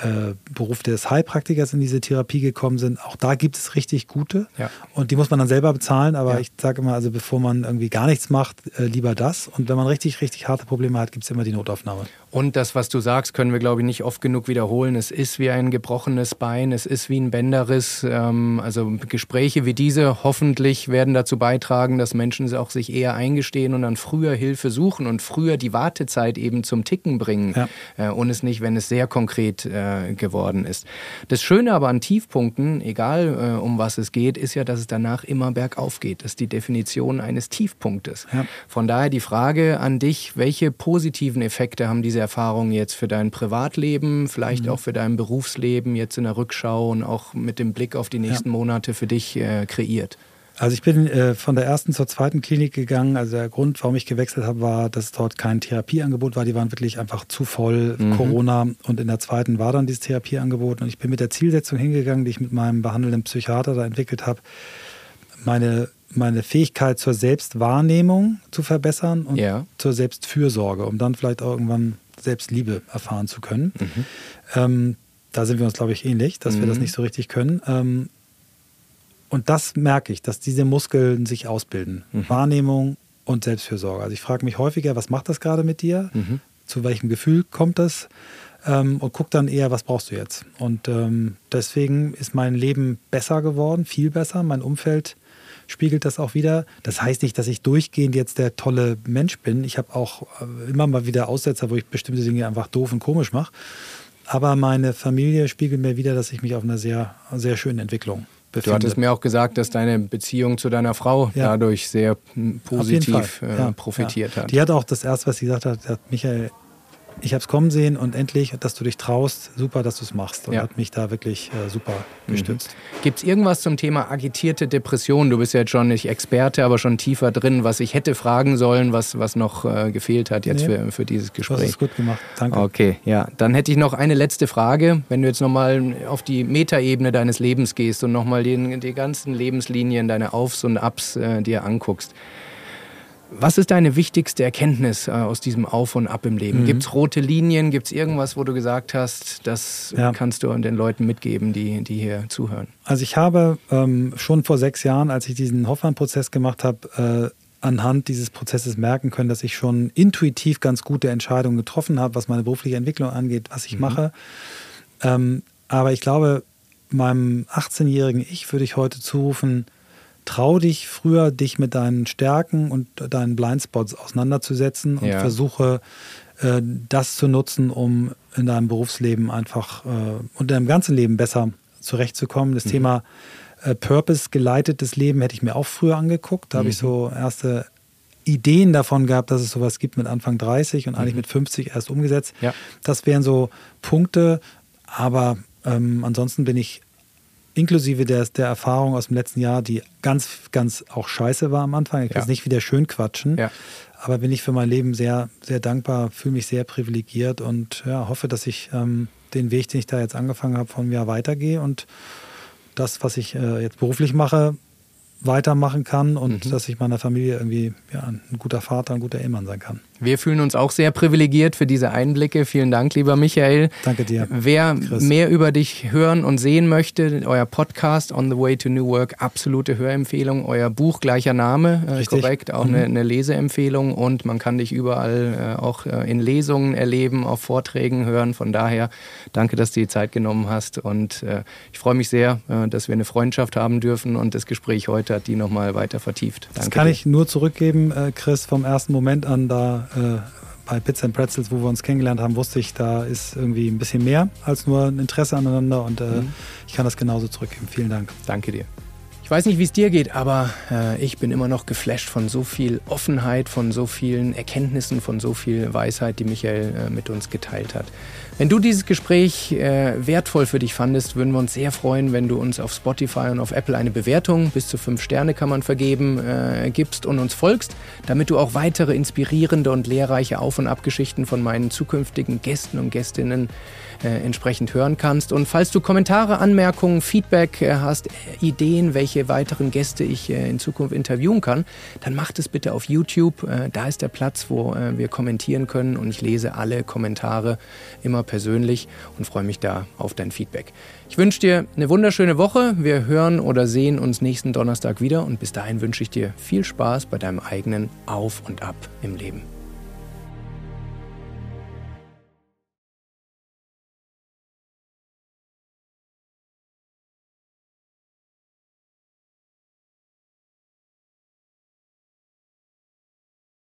äh, Beruf des Heilpraktikers in diese Therapie gekommen sind. Auch da gibt es richtig gute ja. und die muss man dann selber bezahlen. Aber ja. ich sage immer, also bevor man irgendwie gar nichts macht, äh, lieber das. Und wenn man richtig, richtig harte Probleme hat, gibt es immer die Notaufnahme. Und das, was du sagst, können wir, glaube ich, nicht oft genug wiederholen. Es ist wie ein gebrochenes Bein, es ist wie ein Bänderriss. Ähm, also Gespräche wie diese hoffentlich werden dazu beitragen, dass Menschen auch sich eher eingestehen und dann früher Hilfe suchen und früher die Wartezeit eben zum Ticken bringen ja. Äh, und es nicht, wenn es sehr konkret äh, geworden ist. Das Schöne aber an Tiefpunkten, egal äh, um was es geht, ist ja, dass es danach immer bergauf geht. Das ist die Definition eines Tiefpunktes. Ja. Von daher die Frage an dich, welche positiven Effekte haben diese Erfahrungen jetzt für dein Privatleben, vielleicht mhm. auch für dein Berufsleben jetzt in der Rückschau und auch mit dem Blick auf die nächsten ja. Monate für dich äh, kreiert? Also ich bin äh, von der ersten zur zweiten Klinik gegangen. Also der Grund, warum ich gewechselt habe, war, dass dort kein Therapieangebot war. Die waren wirklich einfach zu voll, mhm. Corona. Und in der zweiten war dann dieses Therapieangebot. Und ich bin mit der Zielsetzung hingegangen, die ich mit meinem behandelnden Psychiater da entwickelt habe, meine, meine Fähigkeit zur Selbstwahrnehmung zu verbessern und ja. zur Selbstfürsorge, um dann vielleicht irgendwann Selbstliebe erfahren zu können. Mhm. Ähm, da sind wir uns, glaube ich, ähnlich, dass mhm. wir das mhm. nicht so richtig können. Ähm, und das merke ich, dass diese Muskeln sich ausbilden. Mhm. Wahrnehmung und Selbstfürsorge. Also ich frage mich häufiger, was macht das gerade mit dir? Mhm. Zu welchem Gefühl kommt das? Ähm, und gucke dann eher, was brauchst du jetzt? Und ähm, deswegen ist mein Leben besser geworden, viel besser. Mein Umfeld spiegelt das auch wieder. Das heißt nicht, dass ich durchgehend jetzt der tolle Mensch bin. Ich habe auch äh, immer mal wieder Aussetzer, wo ich bestimmte Dinge einfach doof und komisch mache. Aber meine Familie spiegelt mir wieder, dass ich mich auf einer sehr, sehr schönen Entwicklung befinde. Du hattest mir auch gesagt, dass deine Beziehung zu deiner Frau ja. dadurch sehr positiv äh, ja, profitiert ja. hat. Die hat auch das erste, was sie gesagt hat, hat Michael, ich habe es kommen sehen und endlich, dass du dich traust, super, dass du es machst. Und ja. hat mich da wirklich äh, super mhm. gestützt. Mhm. Gibt es irgendwas zum Thema agitierte Depression? Du bist ja jetzt schon nicht Experte, aber schon tiefer drin, was ich hätte fragen sollen, was, was noch äh, gefehlt hat jetzt nee. für, für dieses Gespräch. Hast es gut gemacht, danke. Okay, ja. Dann hätte ich noch eine letzte Frage. Wenn du jetzt nochmal auf die Metaebene deines Lebens gehst und nochmal die ganzen Lebenslinien, deine Aufs und Abs äh, dir anguckst. Was ist deine wichtigste Erkenntnis äh, aus diesem Auf und Ab im Leben? Mhm. Gibt es rote Linien? Gibt es irgendwas, wo du gesagt hast, das ja. kannst du den Leuten mitgeben, die, die hier zuhören? Also ich habe ähm, schon vor sechs Jahren, als ich diesen Hoffmann-Prozess gemacht habe, äh, anhand dieses Prozesses merken können, dass ich schon intuitiv ganz gute Entscheidungen getroffen habe, was meine berufliche Entwicklung angeht, was ich mhm. mache. Ähm, aber ich glaube, meinem 18-jährigen Ich würde ich heute zurufen, trau dich früher, dich mit deinen Stärken und deinen Blindspots auseinanderzusetzen und ja. versuche, äh, das zu nutzen, um in deinem Berufsleben einfach äh, und in deinem ganzen Leben besser zurechtzukommen. Das mhm. Thema äh, Purpose geleitetes Leben hätte ich mir auch früher angeguckt. Da mhm. habe ich so erste Ideen davon gehabt, dass es sowas gibt mit Anfang 30 und eigentlich mhm. mit 50 erst umgesetzt. Ja. Das wären so Punkte, aber ähm, ansonsten bin ich inklusive der, der Erfahrung aus dem letzten Jahr, die ganz, ganz auch scheiße war am Anfang. Ich kann es nicht wieder schön quatschen. Ja. Aber bin ich für mein Leben sehr, sehr dankbar, fühle mich sehr privilegiert und ja, hoffe, dass ich ähm, den Weg, den ich da jetzt angefangen habe, von mir weitergehe und das, was ich äh, jetzt beruflich mache, weitermachen kann und mhm. dass ich meiner Familie irgendwie ja, ein guter Vater, ein guter Ehemann sein kann. Wir fühlen uns auch sehr privilegiert für diese Einblicke. Vielen Dank, lieber Michael. Danke dir. Wer Chris. mehr über dich hören und sehen möchte, euer Podcast On the Way to New Work, absolute Hörempfehlung. Euer Buch gleicher Name, äh, korrekt, auch mhm. eine, eine, Leseempfehlung und man kann dich überall äh, auch äh, in Lesungen erleben, auf Vorträgen hören. Von daher danke, dass du die Zeit genommen hast und äh, ich freue mich sehr, äh, dass wir eine Freundschaft haben dürfen und das Gespräch heute hat die nochmal weiter vertieft. Danke das kann dir. ich nur zurückgeben, äh, Chris, vom ersten Moment an da äh, bei Pizza and Pretzels, wo wir uns kennengelernt haben, wusste ich, da ist irgendwie ein bisschen mehr als nur ein Interesse aneinander und äh, mhm. ich kann das genauso zurückgeben. Vielen Dank. Danke dir. Ich weiß nicht, wie es dir geht, aber äh, ich bin immer noch geflasht von so viel Offenheit, von so vielen Erkenntnissen, von so viel Weisheit, die Michael äh, mit uns geteilt hat. Wenn du dieses Gespräch äh, wertvoll für dich fandest, würden wir uns sehr freuen, wenn du uns auf Spotify und auf Apple eine Bewertung, bis zu fünf Sterne kann man vergeben, äh, gibst und uns folgst, damit du auch weitere inspirierende und lehrreiche Auf- und Abgeschichten von meinen zukünftigen Gästen und Gästinnen äh, entsprechend hören kannst. Und falls du Kommentare, Anmerkungen, Feedback äh, hast, äh, Ideen, welche weiteren Gäste ich in Zukunft interviewen kann, dann mach das bitte auf YouTube. Da ist der Platz, wo wir kommentieren können und ich lese alle Kommentare immer persönlich und freue mich da auf dein Feedback. Ich wünsche dir eine wunderschöne Woche. Wir hören oder sehen uns nächsten Donnerstag wieder und bis dahin wünsche ich dir viel Spaß bei deinem eigenen Auf und Ab im Leben.